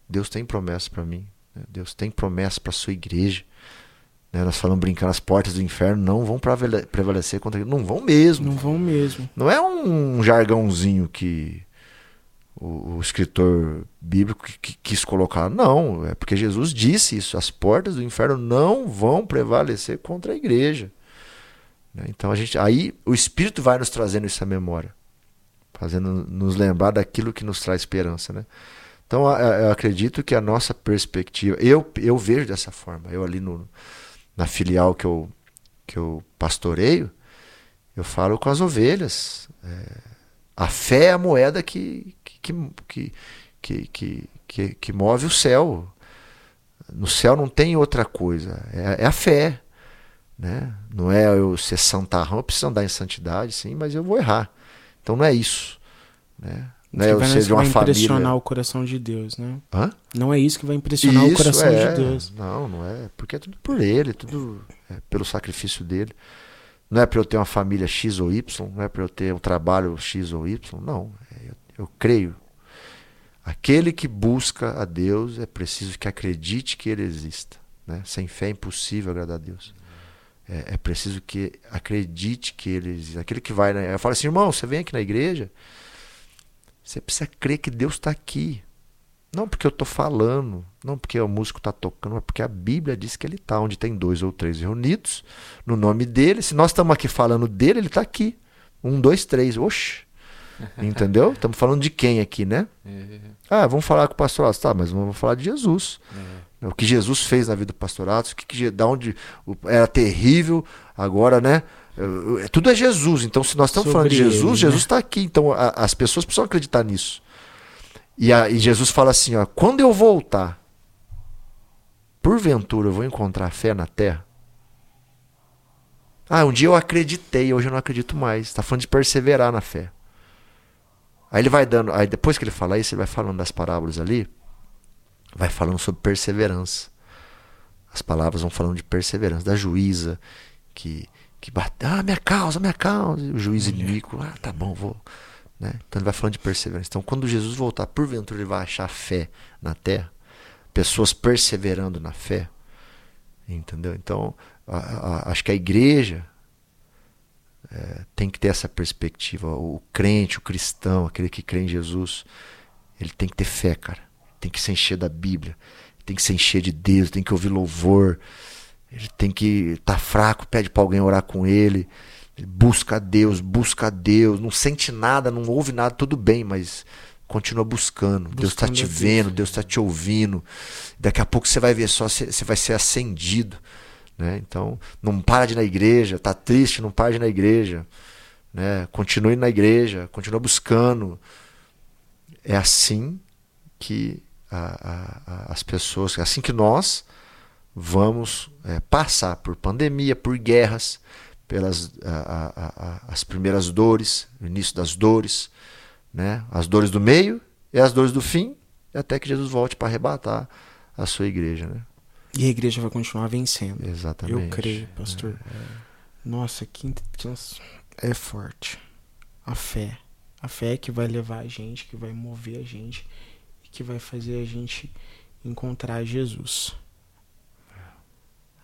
Deus tem promessa para mim, né? Deus tem promessa para sua igreja. Né? Nós falamos brincando, as portas do inferno não vão prevale- prevalecer contra não vão mesmo. Não vão mesmo. Não é um jargãozinho que o, o escritor bíblico que- que quis colocar. Não, é porque Jesus disse isso. As portas do inferno não vão prevalecer contra a igreja. Né? Então a gente, aí o Espírito vai nos trazendo isso à memória, fazendo nos lembrar daquilo que nos traz esperança, né? Então eu acredito que a nossa perspectiva, eu, eu vejo dessa forma. Eu ali no, na filial que eu, que eu pastoreio, eu falo com as ovelhas. É, a fé é a moeda que, que, que, que, que, que, move o céu. No céu não tem outra coisa. É, é a fé. Né? Não é eu ser santarrão, eu preciso andar em santidade, sim, mas eu vou errar. Então não é isso. Né? Não é que eu vai, ser de uma vai impressionar família. o coração de Deus, né? Hã? Não é isso que vai impressionar o Isso, coração é. de Deus. Não, não é. Porque é tudo por ele, tudo é pelo sacrifício dele. Não é para eu ter uma família X ou Y, não é para eu ter um trabalho X ou Y, não. Eu creio. Aquele que busca a Deus é preciso que acredite que ele exista. Né? Sem fé é impossível agradar a Deus. É, é preciso que acredite que ele existe. Aquele que vai. Né? Eu falo assim, irmão, você vem aqui na igreja, você precisa crer que Deus está aqui. Não porque eu estou falando, não porque o músico está tocando, mas porque a Bíblia diz que ele está onde tem dois ou três reunidos, no nome dele. Se nós estamos aqui falando dele, ele está aqui. Um, dois, três. Oxe. Entendeu? Estamos falando de quem aqui, né? É, Ah, vamos falar com o pastorato. Tá, mas vamos falar de Jesus. é. O que Jesus fez na vida do pastorato, o que, que da onde era terrível, agora, né? é, Tudo é Jesus. Então, se nós estamos Sobre falando de Jesus, ele, né? Jesus está aqui. Então, a- as pessoas precisam acreditar nisso. E, a- e Jesus fala assim: ó, quando eu voltar, porventura eu vou encontrar fé na terra? Ah, um dia eu acreditei, hoje eu não acredito mais. Está falando de perseverar na fé. Aí ele vai dando, aí depois que ele fala isso, ele vai falando das parábolas ali, vai falando sobre perseverança. As palavras vão falando de perseverança, da juíza que que bate, ah, minha causa, minha causa, e o juiz inimigo, ah, tá bom, vou, né? Então ele vai falando de perseverança. Então quando Jesus voltar, porventura ele vai achar fé na terra, pessoas perseverando na fé, entendeu? Então a, a, acho que a igreja é, tem que ter essa perspectiva. O crente, o cristão, aquele que crê em Jesus, ele tem que ter fé, cara. Tem que se encher da Bíblia, tem que se encher de Deus, tem que ouvir louvor. Ele tem que estar tá fraco, pede para alguém orar com ele. Busca Deus, busca Deus. Não sente nada, não ouve nada, tudo bem, mas continua buscando. buscando Deus está te vendo, Deus está te ouvindo. Daqui a pouco você vai ver só, você vai ser acendido. Né? Então, não para de ir na igreja, tá triste, não para de ir na igreja. Né? Continue na igreja, continue buscando. É assim que a, a, as pessoas, é assim que nós vamos é, passar por pandemia, por guerras, pelas a, as primeiras dores, o início das dores, né? as dores do meio e as dores do fim, até que Jesus volte para arrebatar a sua igreja. Né? E a igreja vai continuar vencendo. Exatamente. Eu creio, pastor. É, é. Nossa, que é forte. A fé. A fé é que vai levar a gente, que vai mover a gente e que vai fazer a gente encontrar Jesus.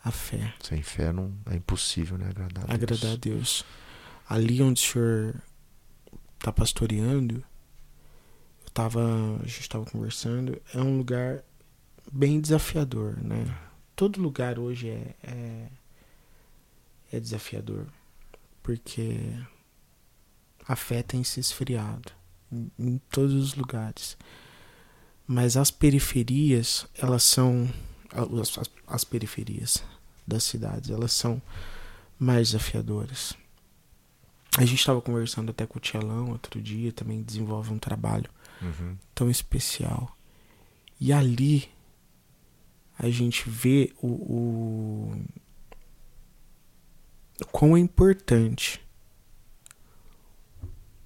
A fé. Sem fé não é impossível, né? Agradar a Deus. Agradar a Deus. Ali onde o senhor está pastoreando, eu tava, a gente estava conversando, é um lugar bem desafiador, né? Todo lugar hoje é, é, é desafiador, porque a fé tem se esfriado em, em todos os lugares. Mas as periferias, elas são as, as, as periferias das cidades, elas são mais desafiadoras. A gente estava conversando até com o Tielão outro dia, também desenvolve um trabalho uhum. tão especial. E ali a gente vê o, o, o quão é importante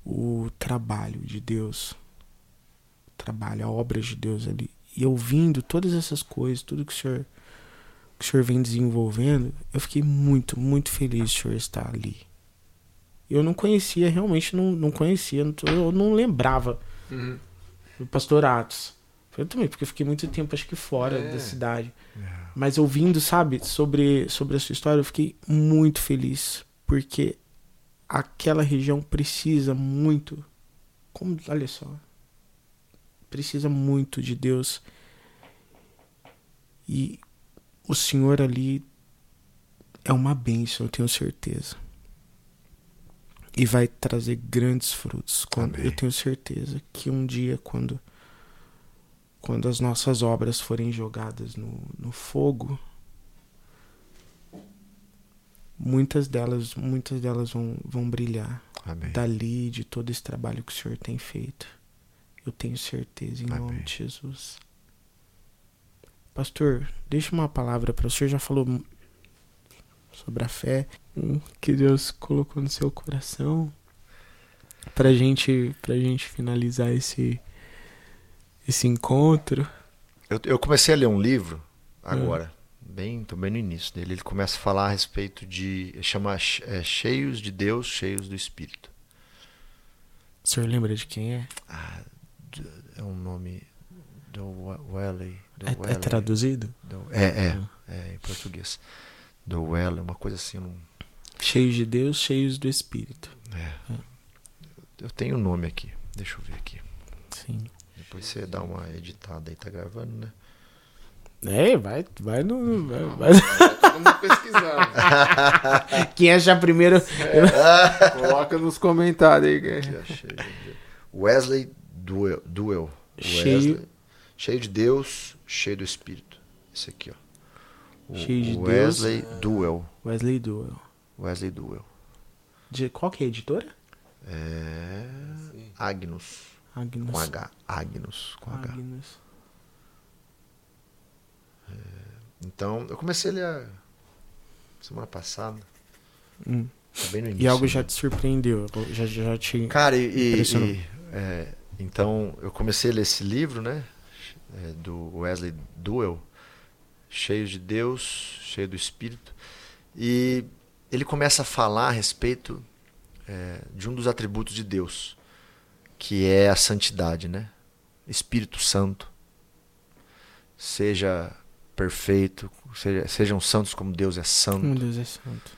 o trabalho de Deus, o trabalho, a obra de Deus ali. E ouvindo todas essas coisas, tudo que o senhor, que o senhor vem desenvolvendo, eu fiquei muito, muito feliz de o senhor estar ali. Eu não conhecia, realmente não, não conhecia, eu não lembrava uhum. do pastor Atos. Eu também, porque eu fiquei muito tempo, acho que fora é. da cidade. É. Mas ouvindo, sabe, sobre, sobre a sua história, eu fiquei muito feliz. Porque aquela região precisa muito. Como, olha só. Precisa muito de Deus. E o Senhor ali é uma bênção, eu tenho certeza. E vai trazer grandes frutos. Quando, eu tenho certeza que um dia, quando quando as nossas obras forem jogadas no, no fogo, muitas delas, muitas delas vão, vão brilhar. Amém. Dali, de todo esse trabalho que o Senhor tem feito. Eu tenho certeza, em Amém. nome de Jesus. Pastor, deixa uma palavra para o senhor. Já falou sobre a fé que Deus colocou no seu coração pra gente, pra gente finalizar esse, esse encontro? Eu, eu comecei a ler um livro agora, hum. bem, tô bem no início dele. Ele começa a falar a respeito de. chama é, Cheios de Deus, Cheios do Espírito. O senhor lembra de quem é? Ah, é um nome. Do Welly. É, é, traduzido? Do, é, é, hum. é, em português. Do Welly, uma coisa assim. Um... Cheios de Deus, cheios do Espírito. É. Hum. Eu tenho o um nome aqui. Deixa eu ver aqui. Sim. Depois você dá uma editada aí, tá gravando, né? É, vai, vai no. Vai, vai. Vamos pesquisar. Quem achar primeiro. É. Coloca nos comentários aí. Achei. Wesley Duel. Duel. Cheio. cheio de Deus, cheio do Espírito. Esse aqui, ó. O cheio de Wesley Deus. Duel. Wesley Duel. Wesley Duel. De qual que é a editora? É. Agnus. Agnus. Com H. Agnus. Com Agnus. H. É, então, eu comecei a ler semana passada. Hum. Tá bem no E início. algo já te surpreendeu, já, já te... Cara, e, e- e, é, então eu comecei a ler esse livro, né? é, do Wesley Duell, cheio de Deus, cheio do Espírito, e ele começa a falar a respeito é, de um dos atributos de Deus, que é a santidade, né? Espírito Santo, seja perfeito, seja, sejam santos como Deus é santo. Meu Deus é santo.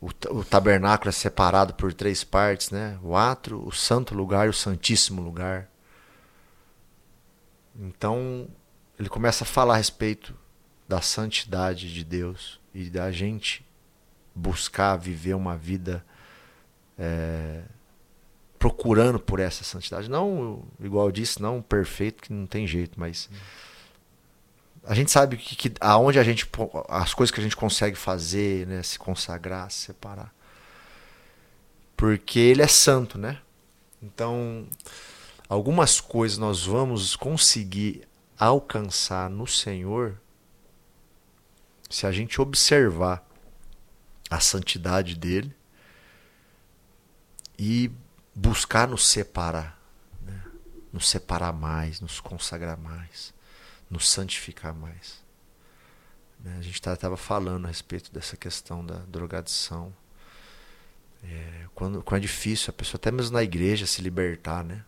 O, ta- o tabernáculo é separado por três partes, né? O átrio, o santo lugar e o santíssimo lugar. Então, ele começa a falar a respeito da santidade de Deus e da gente buscar viver uma vida é, procurando por essa santidade. Não, igual eu disse, não perfeito, que não tem jeito, mas a gente sabe que, que aonde a gente as coisas que a gente consegue fazer, né, se consagrar, se separar. Porque ele é santo, né? Então, algumas coisas nós vamos conseguir alcançar no Senhor se a gente observar a santidade dele e buscar nos separar, né? nos separar mais, nos consagrar mais nos santificar mais. Né, A gente estava falando a respeito dessa questão da drogadição. É, quando, quando é difícil, a pessoa até mesmo na igreja se libertar, né?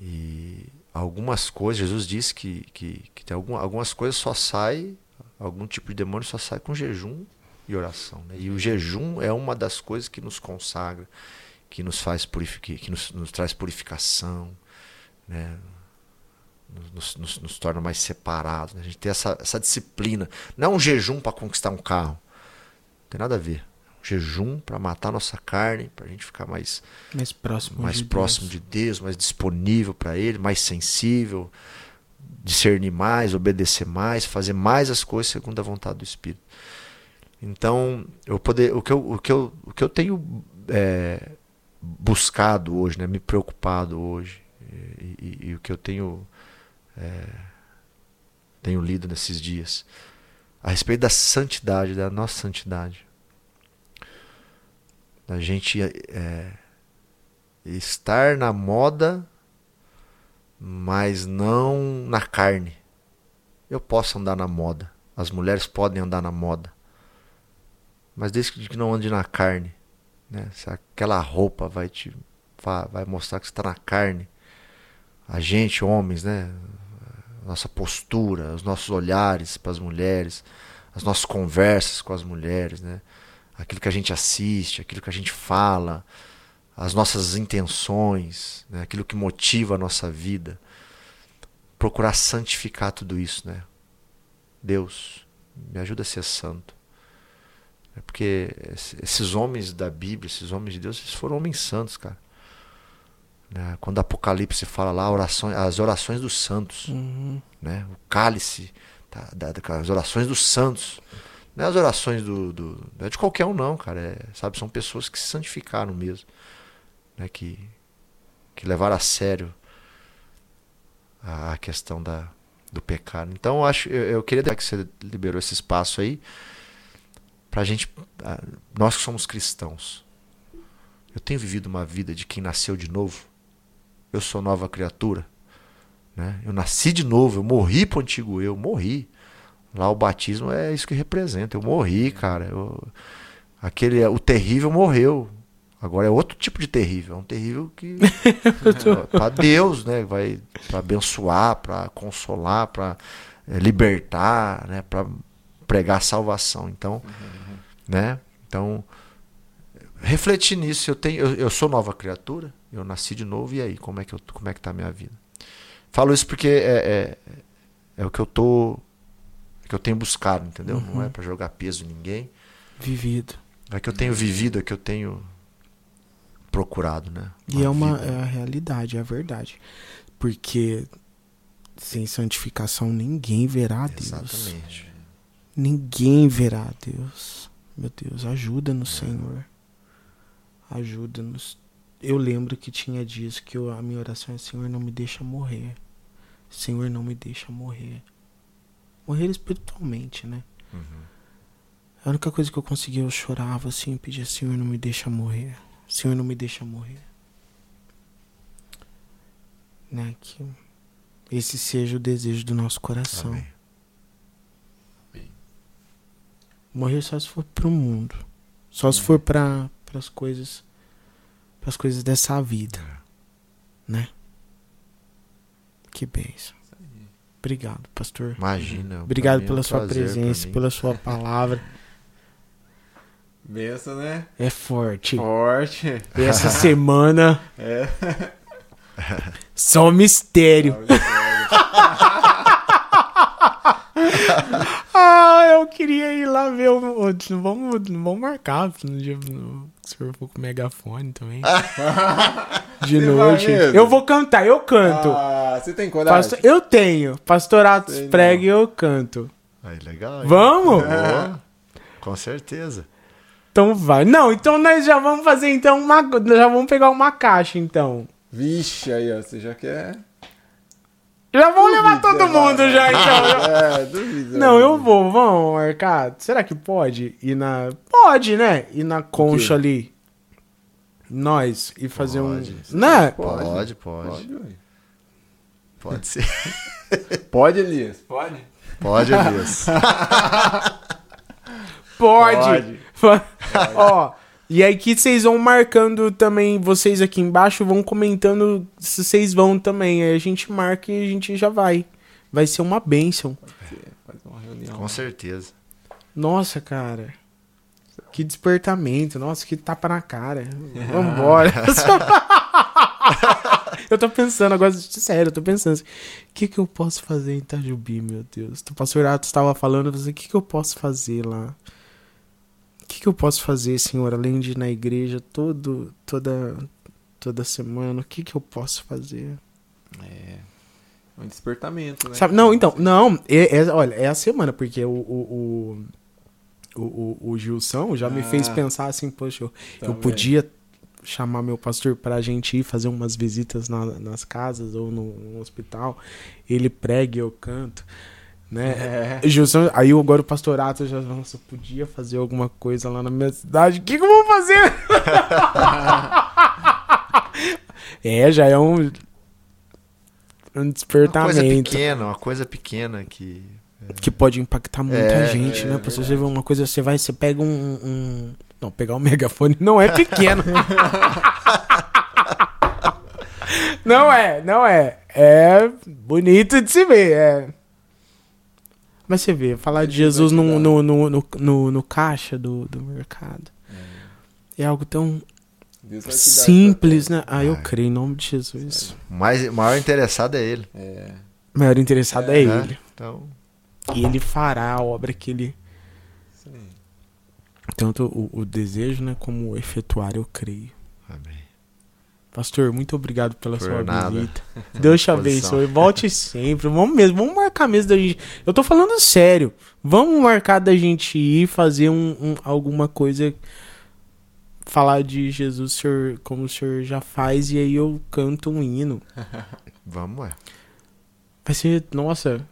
E algumas coisas, Jesus disse que, que, que tem alguma, algumas coisas só sai, algum tipo de demônio só sai com jejum e oração. Né? E o jejum é uma das coisas que nos consagra, que nos faz purificar, que nos, nos traz purificação, né? nos, nos, nos torna mais separados. Né? A gente tem essa, essa disciplina. Não é um jejum para conquistar um carro. Não tem nada a ver. Um jejum para matar nossa carne, para a gente ficar mais, Mais próximo mais de próximo Deus. de Deus, mais disponível para Ele, mais sensível, discernir mais, obedecer mais, fazer mais as coisas segundo a vontade do Espírito. Então, eu poder, o, que eu, o, que eu, o que eu tenho é, buscado hoje, né, me preocupado hoje, e, e- e o que eu tenho, é, tenho lido nesses dias, a respeito da santidade, da nossa santidade. Da gente é, estar na moda, mas não na carne. Eu posso andar na moda. As mulheres podem andar na moda. Mas desde que não ande na carne. Né? Se aquela roupa vai te vai mostrar que você está na carne. A gente, homens, né? Nossa postura, os nossos olhares para as mulheres, as nossas conversas com as mulheres, né? Aquilo que a gente assiste, aquilo que a gente fala, as nossas intenções, né? aquilo que motiva a nossa vida. Procurar santificar tudo isso, né? Deus, me ajuda a ser santo. É porque esse- esses homens da Bíblia, esses homens de Deus, eles foram homens santos, cara. Né? Quando Apocalipse fala lá orações, as orações dos santos, Uhum. né? o cálice, tá, da- da- as orações dos santos. Não é as orações do, do- é de qualquer um, não, cara. É, sabe, são pessoas que se santificaram mesmo. Né? Que, que levaram a sério a, a questão da, do pecado. Então, eu acho, eu, eu queria que você liberou esse espaço aí pra gente, ah, nós que somos cristãos. Eu tenho vivido uma vida de quem nasceu de novo. Eu sou nova criatura. Né? Eu nasci de novo, eu morri pro antigo eu, morri. Lá o batismo é isso que representa. Eu morri, cara. Eu, aquele, o terrível morreu. Agora é outro tipo de terrível, é um terrível que para Deus, né, vai para abençoar, para consolar, para libertar, né, para pregar salvação. Então, né? Então, refletir nisso, eu tenho eu, eu sou nova criatura, eu nasci de novo e aí, como é que eu como é que tá a minha vida? Falo isso porque é, é, é o que eu tô é que eu tenho buscado, entendeu? Não é Uhum. para jogar peso em ninguém. Vivido. É que eu tenho vivido, é que eu tenho procurado, né? E é uma é a realidade, é a verdade. Porque sem santificação ninguém verá a Deus. Exatamente. Ninguém verá a Deus. Meu Deus, ajuda-nos, Senhor. Ajuda-nos. Eu lembro que tinha dias que eu- a minha oração é: Senhor, não me deixa morrer. Senhor, não me deixa morrer. Morrer espiritualmente, né? Uhum. A única coisa que eu conseguia, eu chorava assim, pedia, Senhor, não me deixa morrer. Senhor, não me deixa morrer. Né? Que esse seja o desejo do nosso coração. Amém. Morrer só se for pro mundo. Só se for para as coisas as coisas dessa vida, né? Que bênção. Obrigado, pastor. Imagina. Obrigado é pela um sua presença, pela sua palavra. Benção, né? É forte. Forte. E essa semana É. só mistério. Ah, eu queria ir lá ver o. vamos, não vamos marcar no dia. Se for com o megafone também. De Você noite. Eu vou cantar, eu canto. Ah, você tem coragem? Pastor- eu tenho. Pastoratos prega e eu canto. Aí, legal. hein? Vamos? Boa. Com certeza. Então vai. Não, então nós já vamos fazer então uma. Já vamos pegar uma caixa então. Vixe, aí, ó. Você já quer. Já vamos levar todo mundo já então. É, duvido. Não, eu vou, vamos marcar. Será que pode ir na. Pode, né? Ir na concha ali. Nós. E fazer Pode. um. Né? Pode. Pode, pode. Pode, ué. Pode ser. Pode, Elias? Pode? Pode, Elias. Pode. Ó. E aí que vocês vão marcando também, vocês aqui embaixo vão comentando se vocês vão também. Aí a gente marca e a gente já vai. Vai ser uma bênção. Faz uma reunião. Com certeza. Nossa, cara. Que despertamento. Nossa, que tapa na cara. Vambora. eu tô pensando agora, sério, eu tô pensando assim, o que que eu posso fazer em Itajubi, meu Deus? O pastor Atos estava falando, eu falei, o que que eu posso fazer lá? O que que eu posso fazer, Senhor, além de ir na igreja todo, toda, toda semana? O que que eu posso fazer? É. Um despertamento, né? Sabe? Não, então, não, é, é- olha, é a semana, porque o, o, o, o, o, Gilson já me Ah. fez pensar assim, poxa, eu, eu Também. podia chamar meu pastor pra gente ir fazer umas visitas na- nas casas ou no, no hospital, ele prega e eu canto, né? É. Gilson, aí agora o pastorato já, nossa, eu podia fazer alguma coisa lá na minha cidade, o que, que eu vou fazer? é, já é um, um Uma coisa despertamento pequena, uma coisa pequena que. que pode impactar muita É, gente, é né? Pra você ver uma coisa, você vai, você pega um, um- Não, pegar um megafone não é pequeno. não é, não é. É bonito de se ver, é. Mas você vê, falar de Jesus no, no, no, no, no, no caixa do, do mercado. É algo tão simples, né? Ah, eu Vai. creio em nome de Jesus. O mais, o maior interessado é ele. É. O maior interessado é, né? ele. Então, E ele fará a obra que ele aí. Tanto o, o desejo, né, como o efetuar, eu creio. Pastor, muito obrigado pela Por sua nada. visita. Deus te abençoe. Volte sempre. Vamos mesmo, vamos marcar mesmo da gente. Eu tô falando sério. Vamos marcar da gente ir fazer um, um- alguma coisa. Falar de Jesus, senhor, como o senhor já faz, e aí eu canto um hino. Vamos, é. Vai ser, nossa.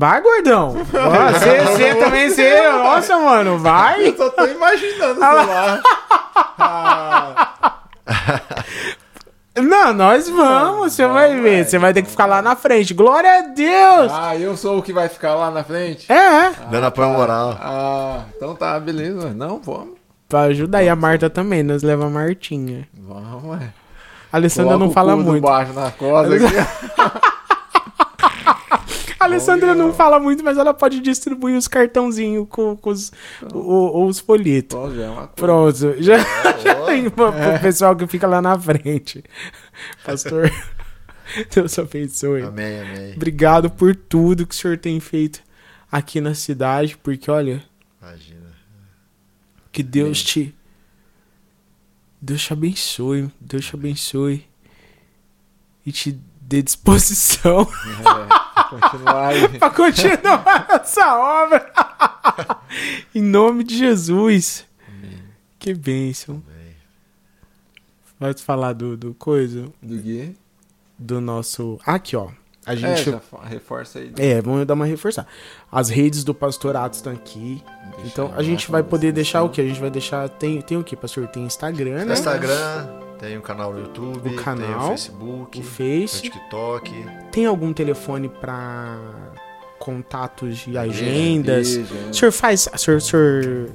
Vai, gordão. Você, você também, você. Nossa, mano, vai. Eu só tô imaginando, sei lá. Ah, Não, nós vamos, você vai vamos, ver. Você vai ter que ficar lá na frente. Glória a Deus! ah, eu sou o que vai ficar lá na frente? É, Dando apoio moral. Ah, então tá, beleza. Não, vamos. pra ajudar. aí a Marta também, nós leva a Martinha. Vamos, é. A Alessandra Coloca não o fala cu do muito. baixo na costa aqui. A Alessandra não fala muito, mas ela pode distribuir os cartãozinhos com, com os, o- o- os folhetos. É. Pronto, já, já tem pro, pro pessoal que fica lá na frente. Pastor, Deus abençoe. Amém, amém. Obrigado por tudo que o senhor tem feito aqui na cidade, porque olha, Imagina. Que Deus te. Deus te abençoe. Deus te abençoe. E te dê disposição É, continuar pra continuar essa obra. em nome de Jesus. Que bênção. Amém. Vai te falar do, do coisa? Do Gui. Do nosso. Aqui, ó. A É, gente. fa- reforça aí. É, vamos dar uma reforçar. As redes do pastorato estão aqui. Deixa Então a gente vai poder deixar o que? A gente vai deixar. Tem, tem o que, pastor? Tem Instagram, Tem né? Instagram, tem o canal no YouTube, O canal, tem o Facebook, O tem o Face. TikTok. Tem algum telefone pra contatos de agendas? Igreja, O senhor faz. O senhor, o senhor,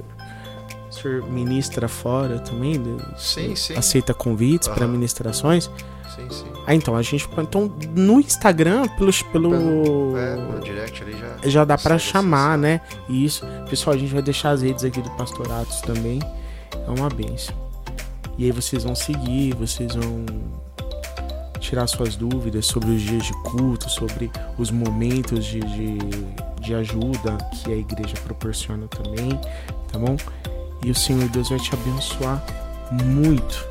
o senhor ministra fora também? Sim, sim. Aceita convites para ministrações? Sim, sim. Ah, então a gente. Então, no Instagram, pelo. pelo É, no direct ali já. já dá segue chamar, assim, né? Isso. Pessoal, a gente vai deixar as redes aqui do Pastoratos também. É uma benção. E aí vocês vão seguir, vocês vão tirar suas dúvidas sobre os dias de culto, sobre os momentos de, de, de ajuda que a igreja proporciona também, tá bom? E o Senhor Deus vai te abençoar muito.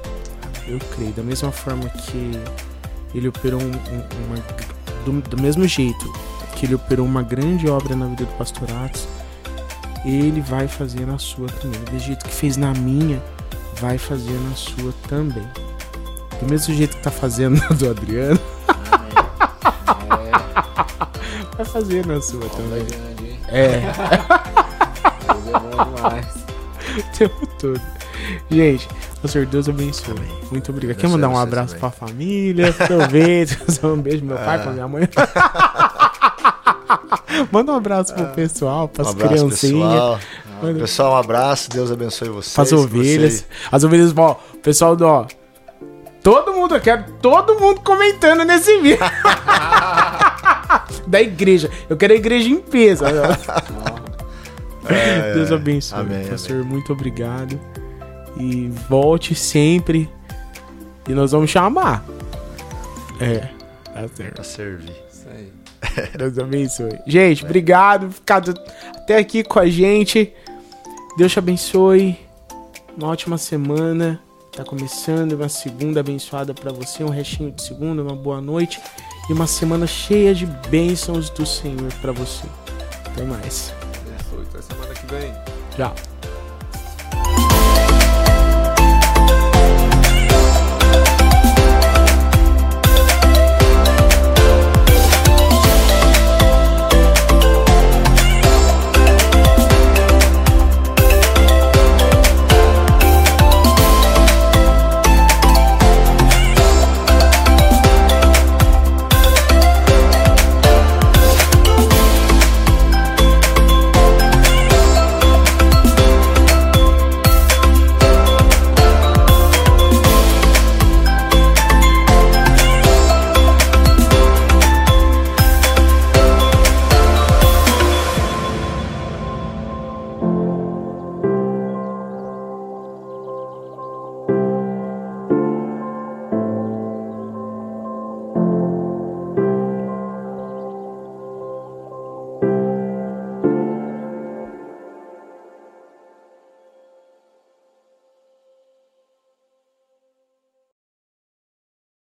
Eu creio. Da mesma forma que ele operou um, um- uma. Do, do mesmo jeito que ele operou uma grande obra na vida do Pastoratos, ele vai fazer na sua também. Do jeito que fez na minha, vai fazer na sua também. Do mesmo jeito que tá fazendo na do Adriano, É, vai fazer na sua obra também. É, Mas é bom demais. o tempo todo. Gente, Pastor, Deus abençoe. Muito obrigado. Quer mandar um abraço também. pra família? Aproveita. Um beijo pro meu pai, Ah. pra minha mãe. Manda um abraço pro pessoal, Um pras abraço, criancinhas. Pessoal. Um abraço. Deus abençoe vocês. As ovelhas. vocês- As ovelhas, ó, pessoal do, ó. Todo mundo, eu quero todo mundo comentando nesse vídeo. da igreja. Eu quero a igreja em peso. É, Deus é. abençoe. Amém, Pastor, muito obrigado. E volte sempre. E nós vamos chamar. É, tá certo. Pra servir. Isso aí. Deus abençoe. Gente, obrigado por ficar até aqui com a gente. Deus te abençoe. Uma ótima semana. Tá começando uma segunda abençoada pra você, um restinho de segunda, uma boa noite e uma semana cheia de bênçãos do Senhor pra você. Até mais. Abençoe. Até semana que vem. Tchau.